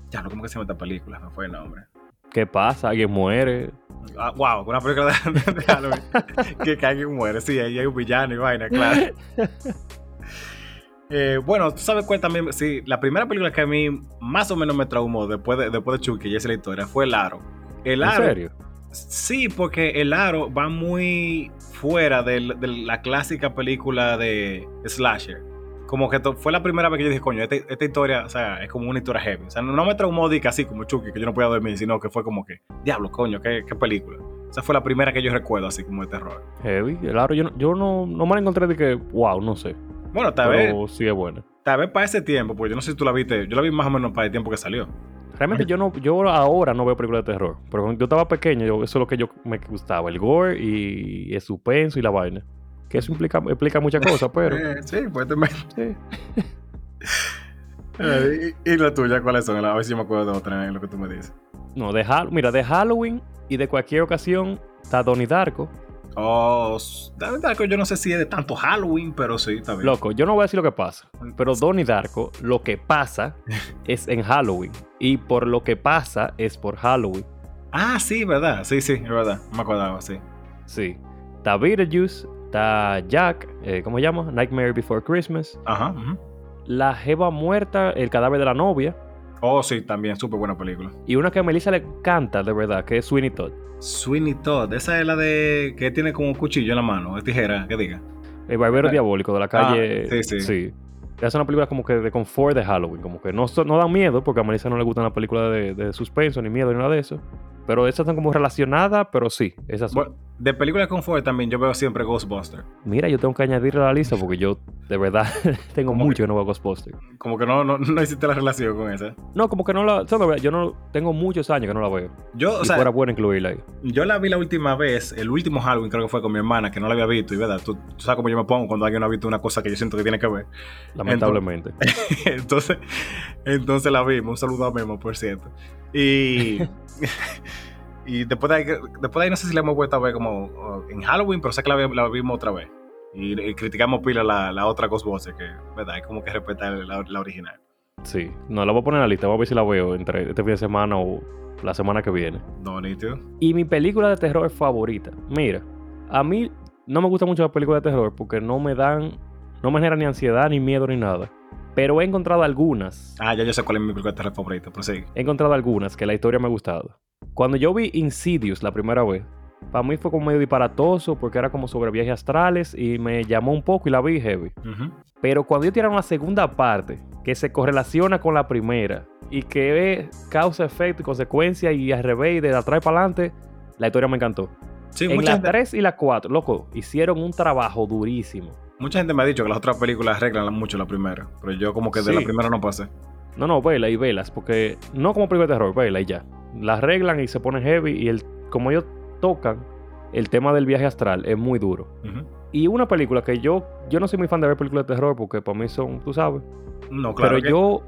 ya, ¿cómo que se llama esta película? Me fue el nombre. ¿Qué pasa? ¿Alguien muere? Ah, wow, una película de, de Halloween que, que alguien muere. Sí, ahí hay un villano y vaina, claro. Eh, bueno, tú sabes cuál también. Sí, la primera película que a mí más o menos me traumó después de, después de Chucky, y esa es la historia, fue El Aro. El ¿En Aro. serio? Sí, porque El Aro va muy fuera de, la clásica película de Slasher. Como que fue la primera vez que yo dije, coño, esta, esta historia, o sea, es como una historia heavy. O sea, no, no me traumó de así como Chucky, que yo no podía dormir, sino que fue como que, diablo, coño, qué, qué película. Esa fue la primera que yo recuerdo así como de terror. Heavy. El aro, yo, no, yo no, no me la encontré de que, wow, no sé. Bueno, tal vez, sí es buena. tal vez para ese tiempo, porque yo no sé si tú la viste, yo la vi más o menos para el tiempo que salió. Realmente yo no, yo ahora no veo películas de terror. Pero cuando yo estaba pequeño, yo- eso es lo que yo me gustaba. El gore y el suspenso y la vaina. Que eso implica, muchas cosas, pero. Eh, sí, pues me- sí. Eh, y, y la tuya, ¿cuáles son? A ver si me acuerdo de otra en lo que tú me dices. No, de Hall- mira, de Halloween y de cualquier ocasión está Donnie Darko. Oh, que yo no sé si es de tanto Halloween, pero sí, bien. Loco, yo no voy a decir lo que pasa. Pero Donnie Darko, lo que pasa es en Halloween. Y por lo que pasa es por Halloween. Ah, sí, verdad. Sí, sí, es verdad. Me acordaba, sí. Sí. Está Beetlejuice, está Jack, eh, ¿cómo se llama? Nightmare Before Christmas. Ajá. La Jeva muerta, el cadáver de la novia. Oh, sí, también, súper buena película. Y una que a Melissa le encanta, de verdad, que es Sweeney Todd. Sweeney Todd, esa es la de que tiene como un cuchillo en la mano, es tijera, que diga. El barbero Ah. diabólico de la calle. Ah, sí, sí. Es una película como que de confort de Halloween. Como que no, no dan miedo, porque a Melissa no le gustan las películas de, de suspenso, ni miedo, ni nada de eso. Pero esas están como relacionadas, pero sí, esas son. Bueno, de película confort también yo veo siempre Ghostbusters. Mira, yo tengo que añadirle a la lista porque yo, de verdad, tengo ¿Cómo mucho que no veo Ghostbusters. Como que no, no, no hiciste la relación con esa. No, como que no la. Yo no tengo muchos años que no la veo. Yo, o y sea, fuera bueno incluirla ahí. yo la vi la última vez, el último Halloween creo que fue con mi hermana, que no la había visto, y verdad, tú, tú sabes cómo yo me pongo cuando alguien no ha visto una cosa que yo siento que tiene que ver. Lamentablemente. entonces, entonces la vimos. Un saludo a Memo, por cierto. Y, y después, de ahí, después de ahí no sé si la hemos vuelto a ver como uh, en Halloween, pero sé que la, vi- la vimos otra vez. Y, y criticamos pila la, la otra Ghostbusters, que verdad, hay como que respetar la, la original. Sí. No, la voy a poner en la lista. Vamos a ver si la veo entre este fin de semana o la semana que viene. No, nítido. Y mi película de terror favorita. Mira, a mí no me gustan mucho las películas de terror porque no me dan, no me generan ni ansiedad, ni miedo, ni nada. Pero he encontrado algunas, Ah, ya yo sé cuál es mi película de terror favorita, pero sí. he encontrado algunas que la historia me ha gustado. Cuando yo vi Insidious la primera vez, para mí fue como medio disparatoso porque era como sobre viajes astrales y me llamó un poco y la vi heavy. Ujú. Pero cuando ellos tiraron la segunda parte, que se correlaciona con la primera y que es causa, efecto y consecuencia y al revés y de atrás para adelante, la historia me encantó. Sí, en la gente, 3 y la 4, loco, hicieron un trabajo durísimo. mucha gente me ha dicho que las otras películas arreglan mucho la primera, pero yo como que de Sí. la primera no pasé. No, no, vela y velas, porque no como de terror, vela y ya. Las arreglan y se pone heavy y el, como ellos tocan el tema del viaje astral es muy duro. Y una película que yo, yo no soy muy fan de ver películas de terror porque para mí son, tú sabes, No, claro. pero que- yo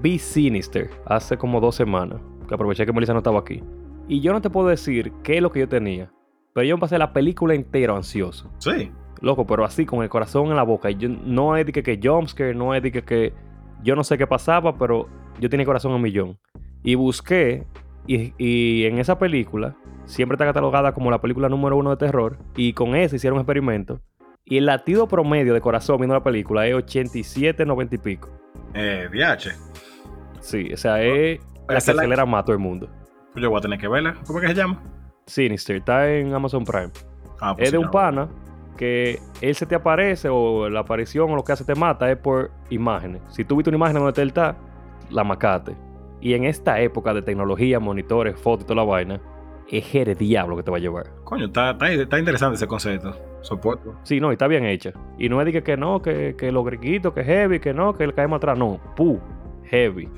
vi Sinister hace como dos semanas, que aproveché que Melissa no estaba aquí. Y yo no te puedo decir qué es lo que yo tenía, pero yo me pasé la película entera ansioso. Sí. Loco, pero así, con el corazón en la boca. Y yo, no es de que, que jumpscare, no es de que, que yo no sé qué pasaba, pero yo tenía corazón a un millón. Y busqué, y, y en esa película, siempre está catalogada como la película número uno de terror, y con eso hicieron un experimento. Y el latido promedio de corazón viendo la película es 87, 90 y pico. Eh, DH. Sí, o sea, es la que Esa es la- acelera más a todo el mundo. Pues yo voy a tener que verla. ¿Cómo es que se llama? Sinister, está en Amazon Prime. Ah, pues es de un pana que él se te aparece o la aparición o lo que hace te mata es por imágenes. Si tú viste una imagen donde él está, la macate. Y en esta época de tecnología, monitores, fotos y toda la vaina, es el diablo que te va a llevar. Coño, está, está, está interesante ese concepto. Soporto. Sí, no, y está bien hecha. Y no es de que, que no, que, que los griquitos, que heavy, que no, que le caemos atrás. No, pu, heavy.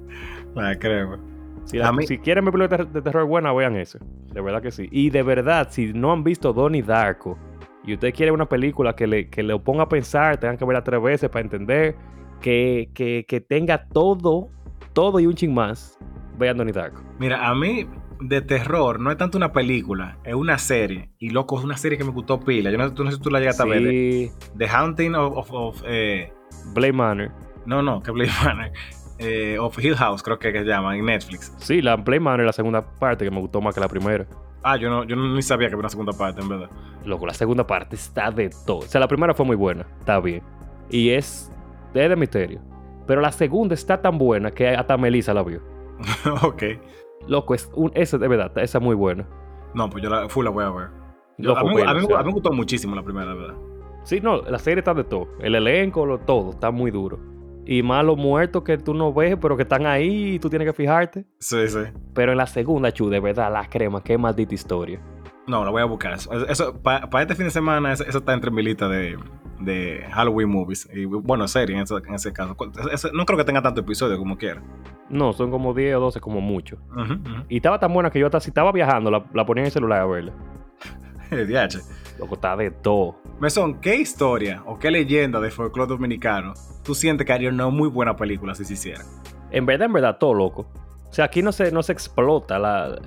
La creo. Si, la- A mí- si quieren ver película de, ter- de terror buena, vean ese. De verdad que sí. Y de verdad, si no han visto Donnie Darko y usted quiere una película que le, que le ponga a pensar, tengan que verla tres veces para entender, que, que, que tenga todo, todo y un ching más, vean Donnie Darko. Mira, a mí de terror no es tanto una película, es una serie. Y loco, es una serie que me gustó pila. Yo no, no sé si tú la llegaste a ver. Sí, The Haunting of. of- of, eh, Blade Manor. no, no, que Blade Runner. Eh, of Hill House, creo que, que se llama, en Netflix. Sí, la Blade Manor es la segunda parte que me gustó más que la primera. Ah, yo no, yo no, ni sabía que había una segunda parte, en verdad. Loco, la segunda parte está de todo. O sea, la primera fue muy buena, está bien. Y es es de misterio. Pero la segunda está tan buena que hasta Melissa la vio. ok. Loco, es un, esa de verdad, esa es muy buena. No, pues yo la, full la voy a ver. Loco, a, mí, vela, a mí- o sea. a mí me gustó muchísimo la primera, la verdad. Sí, no, la serie está de todo. El elenco, lo, todo, está muy duro. Y más los muertos que tú no ves, pero que están ahí y tú tienes que fijarte. Sí, sí. Pero en la segunda, chu, de verdad, la crema, qué maldita historia. No, la voy a buscar. Eso, eso para este fin de semana, eso, eso está entre mi lista de, de Halloween movies. Y bueno, serie en ese, en ese caso. Eso- no creo que tenga tanto episodio como quiera. No, son como 10 o 12, como mucho. Y estaba tan buena que yo hasta si estaba viajando, la, la ponía en el celular a verla. DH. Loco, está de todo. Mesón, ¿qué historia o qué leyenda de folclore dominicano tú sientes que haría una muy buena película si se hiciera? En verdad, en verdad, todo loco. O sea, aquí no se, no se explota la,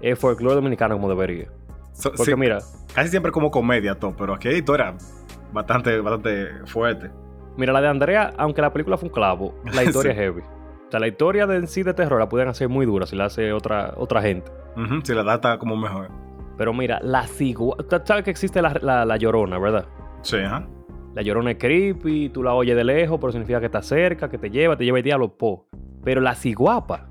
el folclore dominicano como debería. So- Porque sí, mira, casi siempre como comedia todo, pero aquí hay historia bastante, bastante fuerte. mira, la de Andrea, aunque la película fue un clavo, la historia Sí. es heavy. O sea, la historia de en sí de terror la pueden hacer muy dura si la hace otra, otra gente. Ujú, si la data como mejor. Pero mira, la cigua... tú ¿Sabes que existe la, la- la llorona, verdad? Sí, ajá. La llorona es creepy, tú la oyes de lejos, pero significa que está cerca, que te lleva, te lleva el diablo, po. Pero la ciguapa,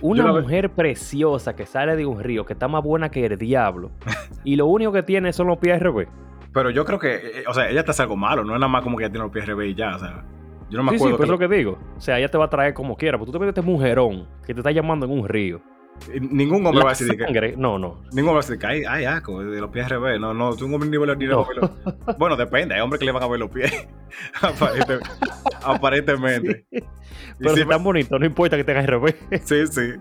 una mujer preciosa que sale de un río, que está más buena que el diablo, y lo único que tiene son los pies revés. Pero yo creo que, eh, o sea, ella te hace algo malo, no es nada más como que ella tiene los pies revés y ya, o sea. Yo no me sí, sí, acuerdo. pues es lo que digo. O sea, ella te va a traer como quiera, pero tú te ves este mujerón que te está llamando en un río. Y ningún hombre va a decir que. no, no. Ningún hombre va a decir que ay, ay, asco, de los pies al revés. No, no, tú un hombre ni, ni No. Bueno, depende, hay hombres que le van a ver los pies. Aparente- aparentemente. Pero si están bonitos, no importa que tengas al revés. sí, sí.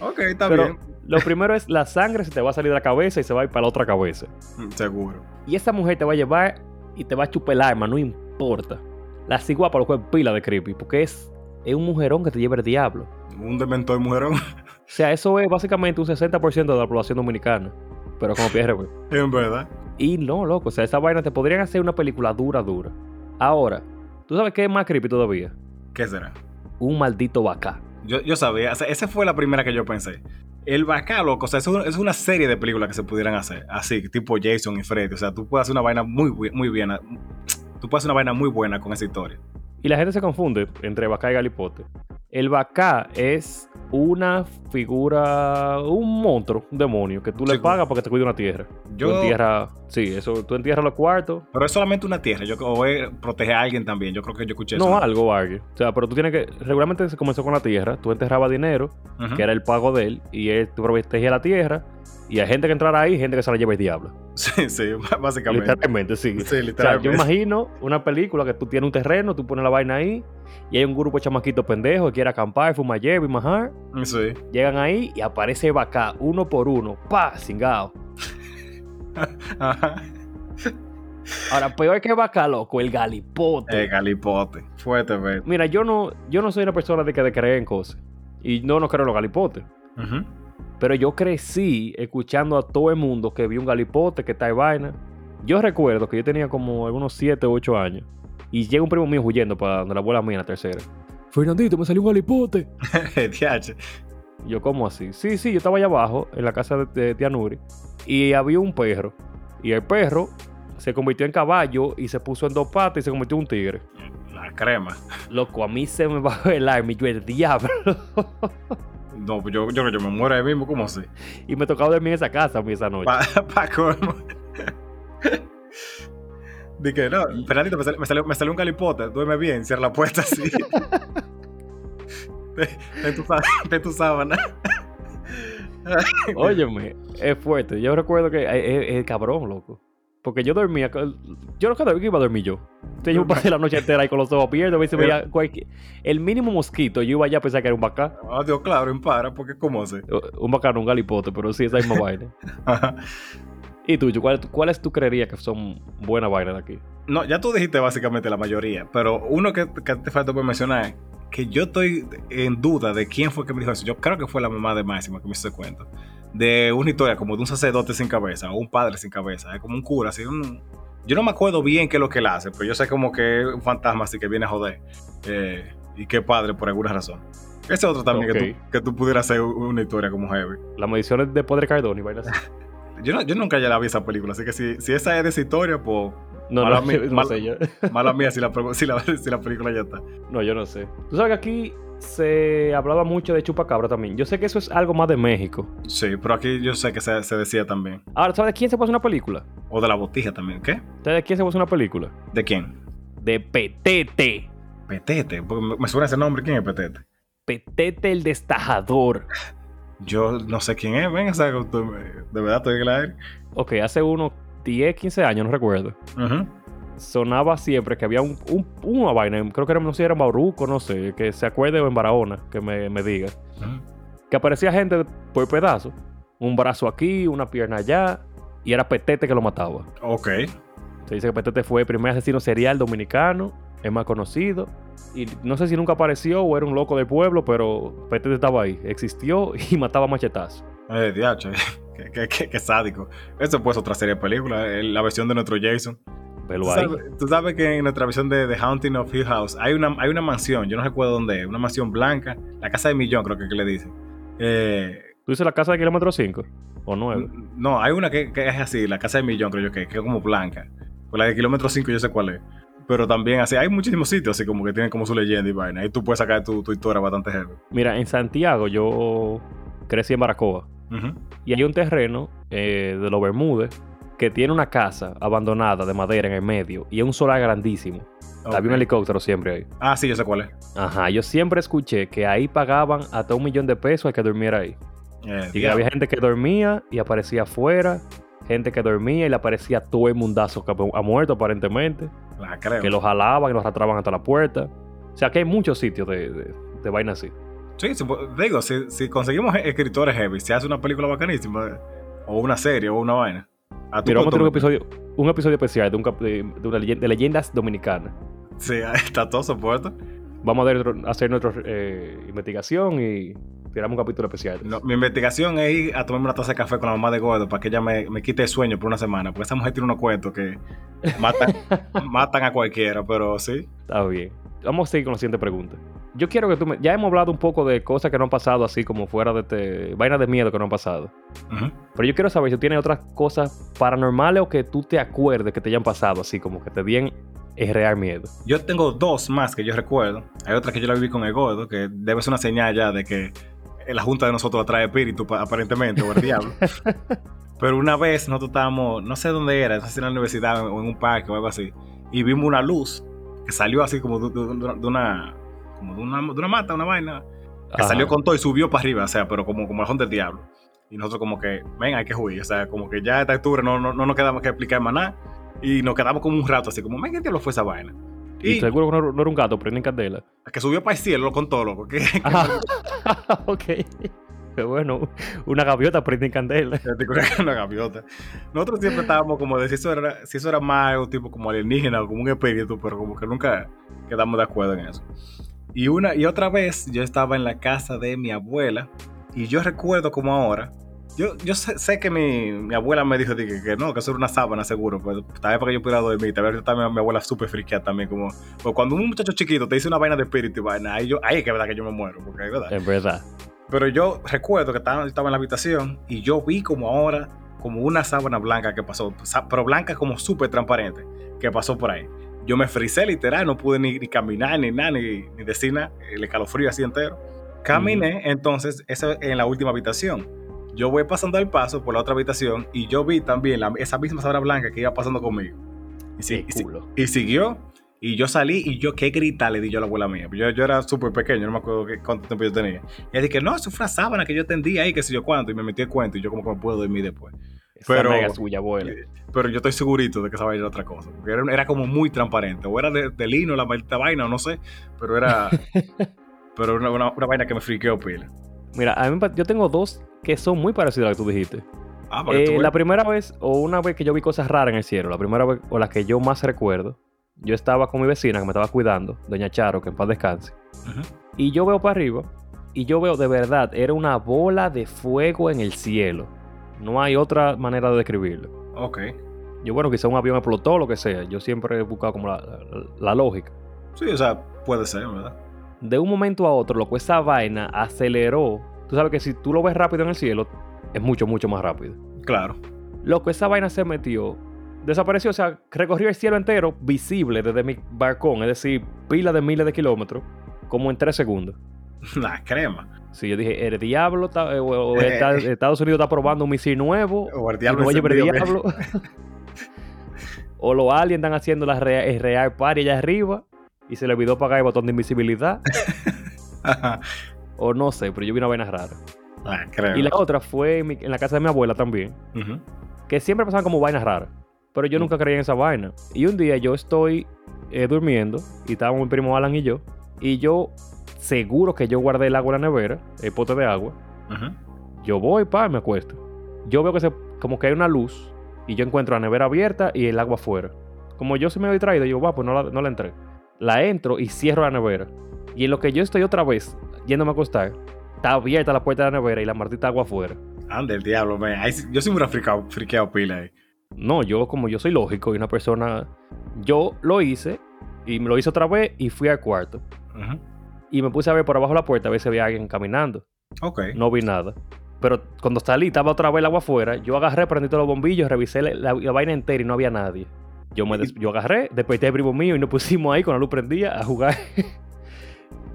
Ok, está Pero bien. lo primero es la sangre se te va a salir de la cabeza y se va a ir para la otra cabeza. Mm, Seguro. Y esa mujer te va a llevar y te va a chupar el arma, no importa. La ciguapa lo cual pila de creepy, porque es, es un mujerón que te lleva el diablo. Un dementor mujerón. O sea, eso es básicamente un 60% de la población dominicana. Pero como pierre, güey. en verdad. Y no, loco, o sea, esa vaina te podrían hacer una película dura, dura. Ahora, ¿tú sabes qué es más creepy todavía? ¿Qué será? Un maldito vaca. Yo, yo sabía, o sea, esa fue la primera que yo pensé. El Bacá, loco, o sea, es una, es una serie de películas que se pudieran hacer, así, tipo Jason y Freddy. O sea, tú puedes hacer una vaina muy, muy bien. Tú puedes hacer una vaina muy buena con esa historia. Y la gente se confunde entre vaca y galipote. El vaca es una figura, un monstruo, un demonio, que tú le pagas porque te cuida una tierra. Yo- Tú entierras, sí, eso, tú entierras los cuartos. Pero es solamente una tierra. Yo o es proteger a alguien también. Yo creo que yo escuché eso. No algo, alguien. O sea, pero tú tienes que. Regularmente se comenzó con la tierra. Tú enterrabas dinero, que era el pago de él, y él tú protegías la tierra. Y hay gente que entrara ahí, gente que se la lleva el diablo. Sí, sí, básicamente. Literalmente, sí. Sí, O sea, yo literalmente. imagino una película que tú tienes un terreno, tú pones la vaina ahí, y hay un grupo de chamaquitos pendejos que quiere acampar, fumar hierba y majar. Sí. Llegan ahí y aparece vaca uno por uno. ¡Pa! Cingao. Ajá. Ahora, peor que vaca, loco, el galipote. El galipote. Fuerte. Mira, yo no, yo no soy una persona de que de creer en cosas. Y no, no creo en los galipotes. Pero yo crecí escuchando a todo el mundo que vi un galipote, que está de vaina. Yo recuerdo que yo tenía como algunos 7 o 8 años. Y llega un primo mío huyendo para donde la abuela mía en la tercera. Fernandito, me salió un. Y Yo, ¿cómo así? Sí, sí, yo estaba allá abajo, en la casa de, de tía Nuri. Y había un perro. Y el perro se convirtió en caballo y se puso en dos patas y se convirtió en un tigre. La crema. Loco, a mí se me bajó el arma y yo el diablo. No, pues yo, yo creo que yo me muero ahí mismo, ¿cómo así? y me tocaba dormir en esa casa a mí esa noche. Pa, pa. Dije, no, Fernandito, me salió, me, salió, me salió un galipote, duerme bien, cierra la puerta así. Ten- tu, ten tu sábana. Óyeme, es fuerte. Yo recuerdo que es, es- es cabrón, loco. Porque yo dormía. Yo no sabía que iba a dormir yo. Entonces yo pasé la noche entera ahí con los ojos abiertos. A veces veía cualquier- El mínimo mosquito, yo iba allá a pensar que era un bacá. Ah, Dios, claro, en para, porque ¿cómo se? Un bacá, no un galipote, pero sí esa misma vaina. ¿Y tú, ¿cuál- cuáles tú creerías que son buenas vainas de aquí? No, ya tú dijiste básicamente la mayoría, pero uno que, que te falta por mencionar, que yo estoy en duda de quién fue que me dijo eso. Yo creo que fue la mamá de Máxima que me hizo ese cuento. De una historia como de un sacerdote sin cabeza, o un padre sin cabeza, es como un cura, así un... Yo no me acuerdo bien qué es lo que él hace, pero yo sé como que es un fantasma así que viene a joder. eh, y es padre por alguna razón. Ese otro también que, tú, que tú pudieras hacer una historia como heavy. Las mediciones de Padre Cardone y vainas así. Yo, no- yo nunca ya la vi esa película, así que si, si esa es de esa historia, pues No, Mala no, mía, no mala- sé yo. mala mía si la, si, la, si la película ya está. No, yo no sé. Tú sabes que aquí se hablaba mucho de chupacabra también. Yo sé que eso es algo más de México. Sí, pero aquí yo sé que se, se decía también. Ahora, ¿sabes de quién se hacer una película? O de la botija también. ¿Qué? ¿Sabes de quién se hacer una película? ¿De quién? De Petete. Petete. Porque me, me suena ese nombre. ¿Quién es Petete? Petete el destajador. Yo no sé quién es. Ven, o sea, me- de verdad estoy en el aire. Ok, hace unos 10, 15 años, no recuerdo. Ujú. Sonaba siempre que había un, un- una vaina, creo que era, no sé si era en Bauruco, no sé, que se acuerde o en Barahona, que me, me diga. Que aparecía gente por pedazos. Un brazo aquí, una pierna allá, y era Petete que lo mataba. Ok. Se dice que Petete fue el primer asesino serial dominicano, el más conocido. Y no sé si nunca apareció o era un loco del pueblo, pero Petete estaba ahí, existió y mataba machetazos. Eh, diacho. qué, qué- qué- qué sádico. Eso pues otra serie de películas. eh, La versión de nuestro Jason. Velo ¿Tú sabes, tú sabes que en nuestra versión de The Haunting of Hill House hay una, hay una mansión. Yo no recuerdo dónde es. Una mansión blanca. La casa de Millón, creo que, que le dicen. Eh, ¿Tú dices la casa de kilómetro 5 o 9? No, hay una que, que es así, la casa de millón, creo yo que, que es como blanca. Pues la de kilómetro 5 yo sé cuál es. Pero también así, hay muchísimos sitios así como que tienen como su leyenda y vaina. Ahí tú puedes sacar tu, tu historia bastante heavy. Mira, en Santiago yo crecí en Baracoa. Y hay un terreno eh, de los Bermúdez que tiene una casa abandonada de madera en el medio y es un solar grandísimo. Había un helicóptero siempre ahí. Ah, sí, yo sé cuál es. Ajá, yo siempre escuché que ahí pagaban hasta un millón de pesos al que durmiera ahí. Eh, Y que había gente que dormía y aparecía afuera, gente que dormía y le aparecía todo el mundazo que ha muerto aparentemente, La creo. que lo jalaban y lo arrastraban hasta la puerta. O sea que hay muchos sitios de, de, de vaina así. Sí, pues, digo, si, si conseguimos escritores heavy, se hace una película bacanísima, o una serie, o una vaina. A Mira, vamos a tener un episodio, un episodio especial de, un de, de una de leyendas dominicanas. Sí, está todo soporte. Vamos a ver- hacer nuestra eh, investigación y tiramos un capítulo especial. No, mi investigación es ir a tomarme una taza de café con la mamá de Gordo para que ella me, me quite el sueño por una semana. Porque esa mujer tiene unos cuentos que matan, matan a cualquiera, pero sí. Está bien. Vamos a seguir con la siguiente pregunta. Yo quiero que tú me... Ya hemos hablado un poco de cosas que no han pasado así como fuera de este... Vainas de miedo que no han pasado. Pero yo quiero saber si tienes otras cosas paranormales o que tú te acuerdes que te hayan pasado así como que te den el real miedo. Yo tengo dos más que yo recuerdo. Hay otra que yo la viví con el gordo, que debe ser una señal ya de que la junta de nosotros atrae espíritu, pa- aparentemente, o el diablo. Pero una vez nosotros estábamos, no sé dónde era, no sé si en la universidad o en un parque o algo así, y vimos una luz que salió así como de, de- de una, como de una, de una mata, una vaina, que Ajá. salió con todo y subió para arriba, o sea, pero como, como el del diablo. Y nosotros como que, ven, hay que huir, o sea, como que ya a esta altura no, no, no nos quedamos que explicar más nada. Y nos quedamos como un rato así, como, ven, ¿qué diablo fue esa vaina? Y Y seguro que no, no era un gato, pero en candela. que subió para el cielo, lo contó, loco. Que- Ajá. ok. bueno, una gaviota prende candela. una gaviota. Nosotros siempre estábamos como de si eso era, si eso era más un tipo como alienígena o como un espíritu, pero como que nunca quedamos de acuerdo en eso. Y una y otra vez yo estaba en la casa de mi abuela y yo recuerdo como ahora yo, yo sé, que mi, mi, abuela me dijo que, que, no, que eso era una sábana seguro, pues tal vez para que yo pudiera dormir, tal vez también mi abuela súper friqueada también, como, pues cuando un muchacho chiquito te dice una vaina de espíritu y vaina, ahí, yo, ahí es que es verdad que yo me muero, porque es verdad. Es verdad. Pero yo recuerdo que estaba, estaba en la habitación y yo vi como ahora, como una sábana blanca que pasó, pero blanca como súper transparente, que pasó por ahí. Yo me frisé literal, no pude ni, caminar, ni nada, ni, ni decir nada, el escalofrío así entero. Caminé entonces eso en la última habitación yo voy pasando el paso por la otra habitación y yo vi también esa misma sábana blanca que iba pasando conmigo. Y, y, siguió. Y yo salí y yo, qué grita le di yo a la abuela mía. Yo, yo era súper pequeño, no me acuerdo qué, cuánto tiempo yo tenía. Y ella dije, no, eso fue una sábana que yo tendí ahí, que sé yo cuánto. Y me metí el cuento y yo como que me puedo dormir después. pero, suya, abuela. Pero yo estoy segurito de que esa vaina era otra cosa. Porque era, era como muy transparente. O era de, lino la maldita vaina, o no sé. Pero era... pero una, una, una vaina que me friqueó pila. Mira, a mí, yo tengo dos que son muy parecidas a lo que tú dijiste. Ah, eh, la primera vez, o una vez que yo vi cosas raras en el cielo, la primera vez, o la que yo más recuerdo, yo estaba con mi vecina que me estaba cuidando, doña Charo, que en paz descanse. Y yo veo para arriba, y yo veo de verdad, era una bola de fuego en el cielo. No hay otra manera de describirlo. Ok. Yo, bueno, quizá un avión explotó o lo que sea. Yo siempre he buscado como la, la lógica. Sí, o sea, puede ser, ¿verdad? de un momento a otro, lo que esa vaina aceleró. Tú sabes que si tú lo ves rápido en el cielo, es mucho, mucho más rápido. Claro. Lo que esa vaina se metió, desapareció, o sea, recorrió el cielo entero visible desde mi balcón, es decir, pila de miles de kilómetros, como en tres segundos. La crema. Sí, yo dije, el diablo eh, o, eh, Estados Unidos está probando un misil nuevo. O el diablo. diablo. o los aliens están haciendo la real, real party allá arriba y se le olvidó pagar el botón de invisibilidad. O no sé, pero yo vi una vaina rara. Ah, creo. Y la otra fue en, la casa de mi abuela también. Que siempre pasaban como vainas raras. Pero yo nunca creía en esa vaina. Y un día yo estoy eh, durmiendo y estábamos mi primo Alan y yo. Y yo, seguro que yo guardé el agua en la nevera, el pote de agua. Yo voy, pa, me acuesto. Yo veo que se, como que hay una luz y yo encuentro la nevera abierta y el agua afuera. Como yo se me he distraído, yo, va, pues no la, no la entré la entro y cierro la nevera. Y en lo que yo estoy otra vez yéndome a acostar, está abierta la puerta de la nevera y la martita agua afuera. Ande el diablo, man. yo soy muy friqueado, friqueado pila ahí. No, yo como yo soy lógico y una persona... Yo lo hice y me lo hice otra vez y fui al cuarto. Y me puse a ver por abajo de la puerta a ver si había alguien caminando. Ok. No vi nada. Pero cuando salí, estaba otra vez el agua afuera. Yo agarré, prendí todos los bombillos, revisé la, vaina entera y no había nadie. Yo, me yo agarré, después el primo mío y nos pusimos ahí con la luz prendida a jugar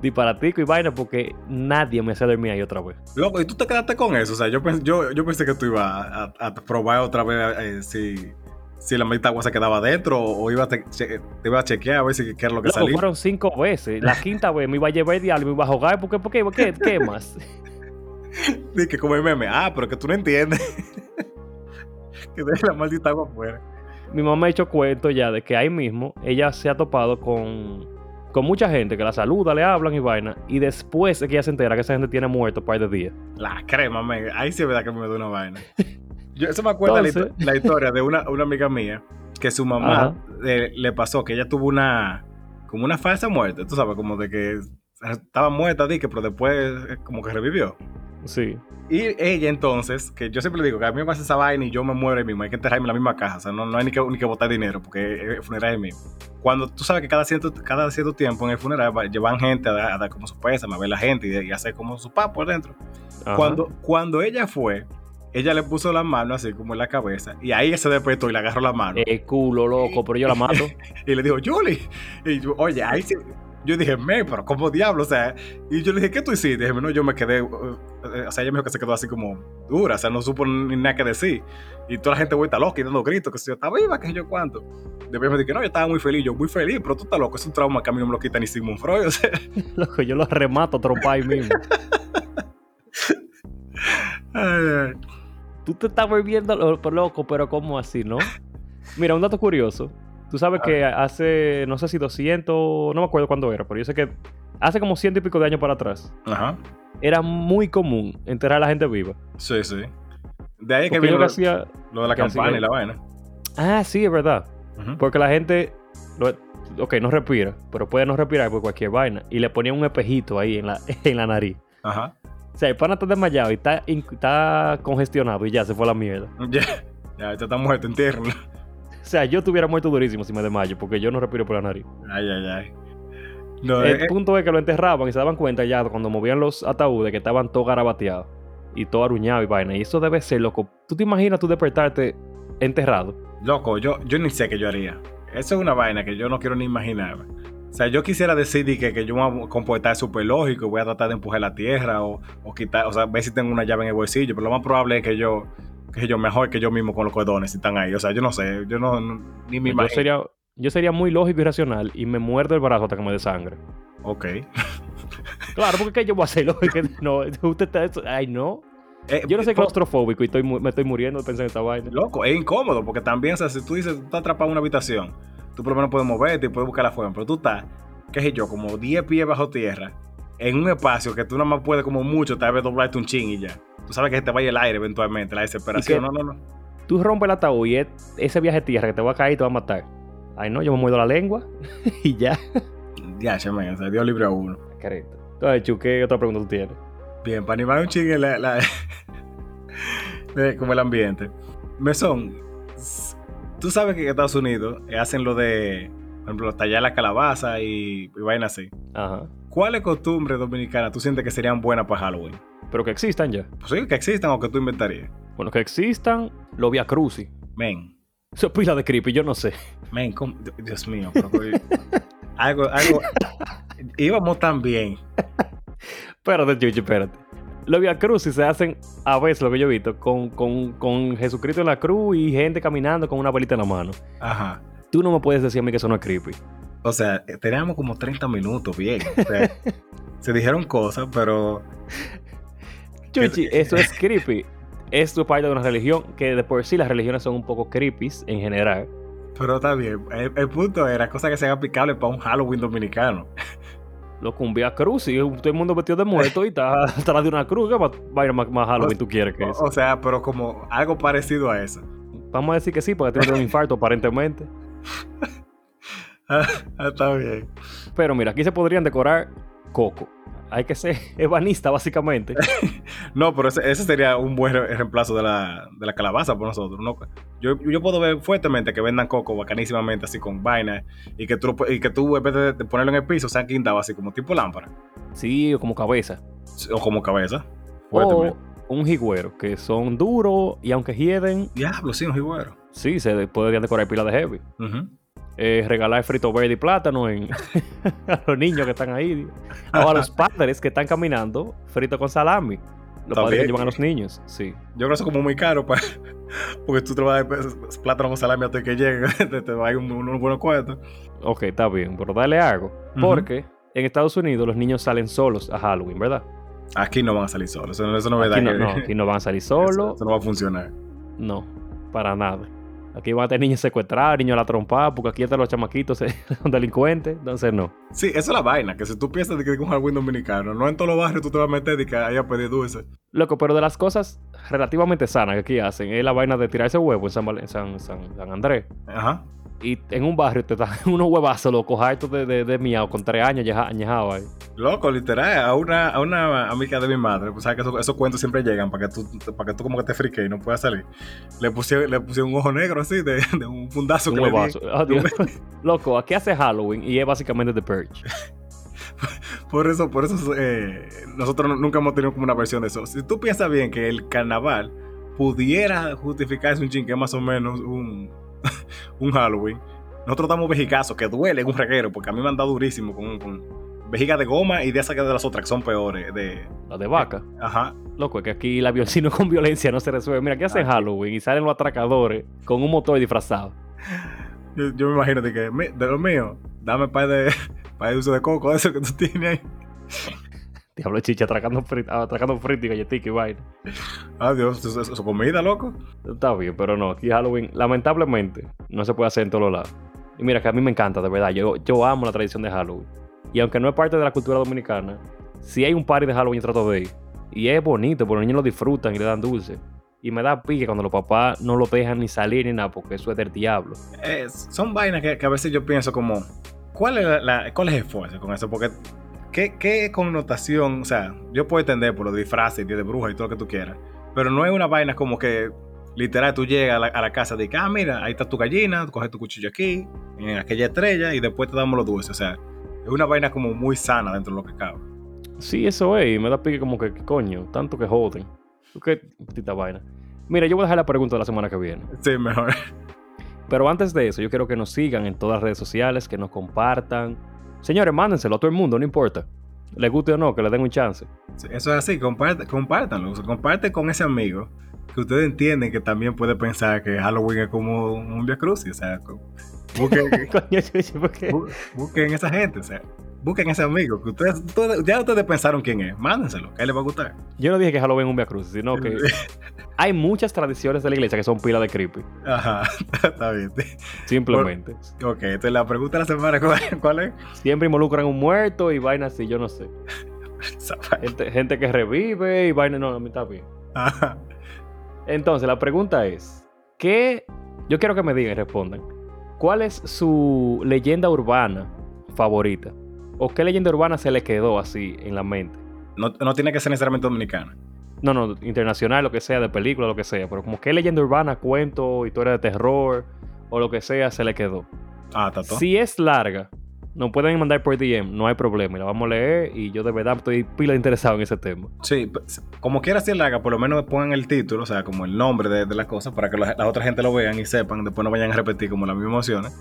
disparatico y vaina porque nadie me hacía dormir ahí otra vez. Loco, ¿y tú te quedaste con eso? O sea, yo, yo, yo pensé que tú ibas a, probar otra vez eh, si, si la mitad agua se quedaba adentro o iba te, te iba a chequear a ver si qué era lo que salía. fueron cinco veces. La quinta vez me iba a llevar el diablo me iba a jugar. ¿Por qué? ¿Por qué? ¿Qué, qué más? Dice que como el meme. Ah, pero que tú no entiendes. que deje la maldita agua afuera mi mamá ha hecho cuento ya de que ahí mismo ella se ha topado con, con mucha gente que la saluda, le hablan y vaina, y después es que ella se entera que esa gente tiene muerto un par de días. La crema, me, ahí sí es verdad que me da una vaina. Yo, eso me acuerda la, historia de una, una, amiga mía que su mamá le pasó que ella tuvo una como una falsa muerte, tú sabes, como de que estaba muerta, que pero después como que revivió. Sí. Y ella entonces, que yo siempre le digo que a mí me pasa esa vaina y yo me muero ahí mismo, hay que enterrarme en la misma caja, o sea, no, no hay ni que, ni que botar dinero porque es funeral mismo. Cuando tú sabes que cada cierto, cada cierto tiempo en el funeral llevan gente a dar, como su pésame, a ver la gente y, hacer como su papo adentro. Cuando, cuando ella fue, ella le puso la mano así como en la cabeza y ahí se despertó y le agarró la mano. Eh, culo, loco, pero yo la mato. y le dijo, Julie. Y yo, oye, ahí sí. Yo dije, me, pero como diablo, o sea. Y yo le dije, ¿qué tú hiciste? Dije, no, yo me quedé. Uh, o sea, ella me dijo que se quedó así como dura, o sea, no supo ni nada que decir. Y toda la gente vuelta loca y dando gritos, que si yo estaba viva, que yo cuánto. Después me dije, no, yo estaba muy feliz, yo muy feliz, pero tú estás loco, es un trauma que a mí no me lo quita ni Sigmund Freud, o sea. Loco, yo lo remato a ahí mismo. ay, ay. Tú te estás volviendo loco, pero ¿cómo así, no? Mira, un dato curioso. Tú sabes que hace, no sé si 200, no me acuerdo cuándo era, pero yo sé que hace como ciento y pico de años para atrás. Ajá. era muy común enterrar a la gente viva. Sí, sí. De ahí que Porque yo lo, lo hacía... lo de la campana que- y la vaina. Ah, sí, es verdad. Porque la gente, lo- ok, no respira, pero puede no respirar por cualquier vaina. Y le ponían un espejito ahí en la, en la nariz. Ajá. O sea, el pana está desmayado y está, está congestionado y ya se fue a la mierda. Ya, ya, está muerto, entiérrenlo. O sea, yo estuviera muerto durísimo si me desmayo, porque yo no respiro por la nariz. Ay, ay, ay. No, El eh, punto es que lo enterraban y se daban cuenta ya cuando movían los ataúdes que estaban todos garabateados y todo aruñado y vaina. Y eso debe ser loco. ¿Tú te imaginas tú despertarte enterrado? Loco, yo, yo ni sé qué yo haría. Eso es una vaina que yo no quiero ni imaginar. O sea, yo quisiera decir di que, que yo me voy a comportar súper lógico y voy a tratar de empujar la tierra o, o quitar, o sea, ver si tengo una llave en el bolsillo, pero lo más probable es que yo, que yo mejor que yo mismo con los cordones si están ahí. O sea, yo no sé, yo no, no- ni me Yo imagino. sería, yo sería muy lógico y racional y me muerdo el brazo hasta que me dé sangre. Ok. Claro, porque ¿qué yo voy a hacer? No, usted está... eso- Ay, no. Eh, Yo no soy po- claustrofóbico y estoy, me estoy muriendo de pensar en esta vaina. Loco, es incómodo porque también, o sea, si tú dices, tú estás atrapado en una habitación, tú por lo menos puedes moverte y puedes buscar la forma, pero tú estás, qué sé yo, como 10 pies bajo tierra, en un espacio que tú nada más puedes como mucho, tal vez doblarte un chin y ya. Tú sabes que se te vaya el aire eventualmente, la desesperación. ¿Y No, no, no. Tú rompes el ataúd y es ese viaje de tierra que te va a caer y te va a matar. Ay, no, yo me muerdo la lengua y ya. Ya, chemen, o sea, Dios libre a uno. Careta. Entonces, Chu, ¿qué otra pregunta tú tienes? Bien, para animar un ching en la, la- como el ambiente. Mesón, tú sabes que en Estados Unidos eh, hacen lo de, por ejemplo, tallar la calabaza y, y vainas así. Ajá. ¿Cuáles costumbres dominicanas tú sientes que serían buenas para Halloween? Pero que existan ya. Pues sí, que existan o que tú inventarías. Bueno, que existan, lo Via Crucis. Men, Eso es pila de creepy, yo no sé. men, ¿cómo? Dios mío, pero algo, algo. Íbamos tan bien. Espérate, Chuchi, espérate. Los Via Crucis se hacen a veces, lo que yo he visto, con, con, con Jesucristo en la cruz y gente caminando con una velita en la mano. Ajá. Tú no me puedes decir a mí que eso no es creepy. O sea, teníamos como 30 minutos bien. O sea, se dijeron cosas, pero. Chuchi, eso es creepy. Esto es parte de una religión que de por sí las religiones son un poco creepy en general. Pero está bien. El, el punto era cosas que sean aplicables para un Halloween dominicano. Lo con Via Crucis, todo el mundo vestido de muerto y está atrás de una cruz. ¿Qué más, vaina más, más Halloween tú quieres que eso? O, o sea, pero como algo parecido a eso. Vamos a decir que sí, porque tiene un infarto aparentemente. Ah, está bien. Pero mira, aquí se podrían decorar coco. Hay que ser ebanista, básicamente. No, pero ese, ese sería un buen re- reemplazo de la, de la calabaza por nosotros. ¿no? Yo, yo puedo ver fuertemente que vendan coco bacanísimamente, así con vaina, y que tú, y que tú en vez de, de ponerlo en el piso, sean guindado así como tipo lámpara, Sí, o como cabeza. o como cabeza. O Fuertemente. un jigüero, que son duros y aunque hieden, Diablo, sí, un jiguero. sí, se podrían decorar pila de heavy. Ujú. Eh, regalar frito verde y plátano en, a los niños que están ahí. O a los padres que están caminando, frito con salami. Los padres que llevan a los niños, sí. Yo creo que eso es como muy caro, porque tú te vas a dar pues, plátano con salami hasta que llegue, te, te va a ir un- unos buenos cuartos. Ok, está bien, pero dale algo. Porque en Estados Unidos los niños salen solos a Halloween, ¿verdad? Aquí no van a salir solos, eso, no- eso no me da Aquí no, que- no, aquí no van a salir eso- solos. eso no va a funcionar. No, para nada. Aquí van a tener niños secuestrados, niños a la trompada, porque aquí hasta los chamaquitos son delincuentes, entonces no. Sí, esa es la vaina, que si tú piensas de que es un Halloween dominicano, no en todos los barrios tú te vas a meter y que haya a pedir dulce. Loco, pero de las cosas relativamente sanas que aquí hacen es la vaina de tirarse huevo en San, Val- en San, San- San Andrés. Ajá. Y en un barrio te dan unos huevazos, loco, hartos de, de, de miau, con tres años ya añejados ahí. Loco, literal, a una, a una amiga de mi madre, pues sabes que esos, esos cuentos siempre llegan para que tú, para que tú como que te friques y no puedas salir. Le pusieron, le pusieron un ojo negro así de, de un fundazo Un que le di. huevazo. Ah, Dios. Loco, aquí hace Halloween y es básicamente The Purge. Por eso, por eso eh, nosotros nu- nunca hemos tenido como una versión de eso. Si tú piensas bien que el carnaval pudiera justificarse un chin que es más o menos un, un Halloween, nosotros estamos vejicazos, que duele en un reguero, porque a mí me han dado durísimo con, con vejiga de goma y de esas que de las otras que son peores. De, La de vaca. ajá. Loco, es que aquí la violencia con violencia no se resuelve. Mira, aquí hacen Ah. Halloween y salen los atracadores con un motor disfrazado. Yo, yo me imagino de que, "Mi- de lo mío, dame par de, par de dulce de coco, eso que tú tienes ahí. Diablo chicha, atracando frito, atracando frito y galletica y vaina. Adiós, eso es comida, loco. Está bien, pero no, aquí Halloween, lamentablemente, no se puede hacer en todos lados. Y mira que a mí me encanta, de verdad. Yo, yo amo la tradición de Halloween. Y aunque no es parte de la cultura dominicana, si hay un party de Halloween, yo trato de ir. Y es bonito, porque los niños lo disfrutan y le dan dulce. Y me da pique cuando los papás no lo dejan ni salir ni nada, porque eso es del diablo. Eh, son vainas que, a veces yo pienso como, ¿cuál es, la, cuál es el esfuerzo con eso? Porque, ¿qué, ¿qué, connotación? O sea, yo puedo entender por los disfraces, de bruja y todo lo que tú quieras, pero no es una vaina como que literal tú llegas a la, casa de ah, mira, ahí está tu gallina, coges tu cuchillo aquí, en aquella estrella, y después te damos los dulces. O sea, es una vaina como muy sana dentro de lo que cabe. Sí, eso es, y me da pique como que, coño, tanto que joden. ¿Qué tita vaina? Mira, yo voy a dejar la pregunta de la semana que viene. Sí, mejor. Pero antes de eso, yo quiero que nos sigan en todas las redes sociales, que nos compartan. Señores, mándenselo a todo el mundo, no importa. Le guste o no, que le den un chance. eso es así, compártanlo. Comparte con ese amigo que ustedes entienden que también puede pensar que Halloween es como un Via Cruz. O sea, busquen, busquen esa gente. O sea, busquen ese amigo. Que ustedes, ya ustedes pensaron quién es. Mándenselo, que a él le va a gustar. Yo no dije que Halloween un Via Cruz, sino que hay muchas tradiciones de la iglesia que son pila de creepy. Ajá, está bien. Simplemente. ok, entonces la pregunta de la semana, ¿cuál es? Siempre involucran un muerto y vainas así, yo no sé. gente, que revive y vainas, no, a mí está bien. Ajá. Entonces, la pregunta es, ¿qué? Yo quiero que me digan y respondan. ¿Cuál es su leyenda urbana favorita? ¿O qué leyenda urbana se le quedó así en la mente? No, tiene que ser necesariamente dominicana. No, no, internacional, lo que sea, de película, lo que sea. Pero como qué leyenda urbana, cuento, historia de terror o lo que sea, se le quedó. Ah, todo. Si es larga, nos pueden mandar por DM, no hay problema, y la vamos a leer y yo de verdad estoy pila interesado en ese tema. Sí, como quiera si la haga, por lo menos pongan el título, o sea, como el nombre de, de las cosas para que la, otra gente lo vean y sepan, después no vayan a repetir como las mismas emociones.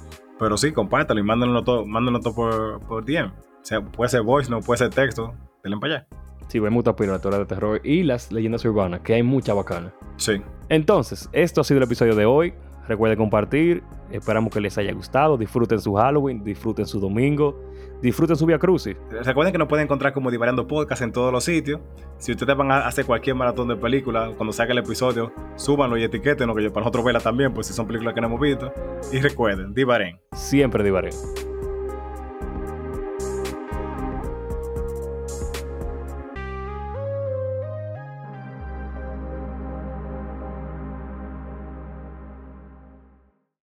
Pero sí, compártalo y mándenlo todo, mándenlo todo por, por DM. O sea, puede ser voice, no puede ser texto, denle para allá. Sí, hay mucha pila de terror y las leyendas urbanas, que hay mucha bacana. Sí. Entonces, esto ha sido el episodio de hoy. Recuerden compartir. Esperamos que les haya gustado. Disfruten su Halloween, disfruten su domingo, disfruten su Via Crucis. Recuerden que nos pueden encontrar como Divariando Podcast en todos los sitios. Si ustedes van a hacer cualquier maratón de películas, cuando salga el episodio, súbanlo y etiquétenlo, que para nosotros verla también, pues si son películas que no hemos visto. Y recuerden, Divaren. Siempre Divaren.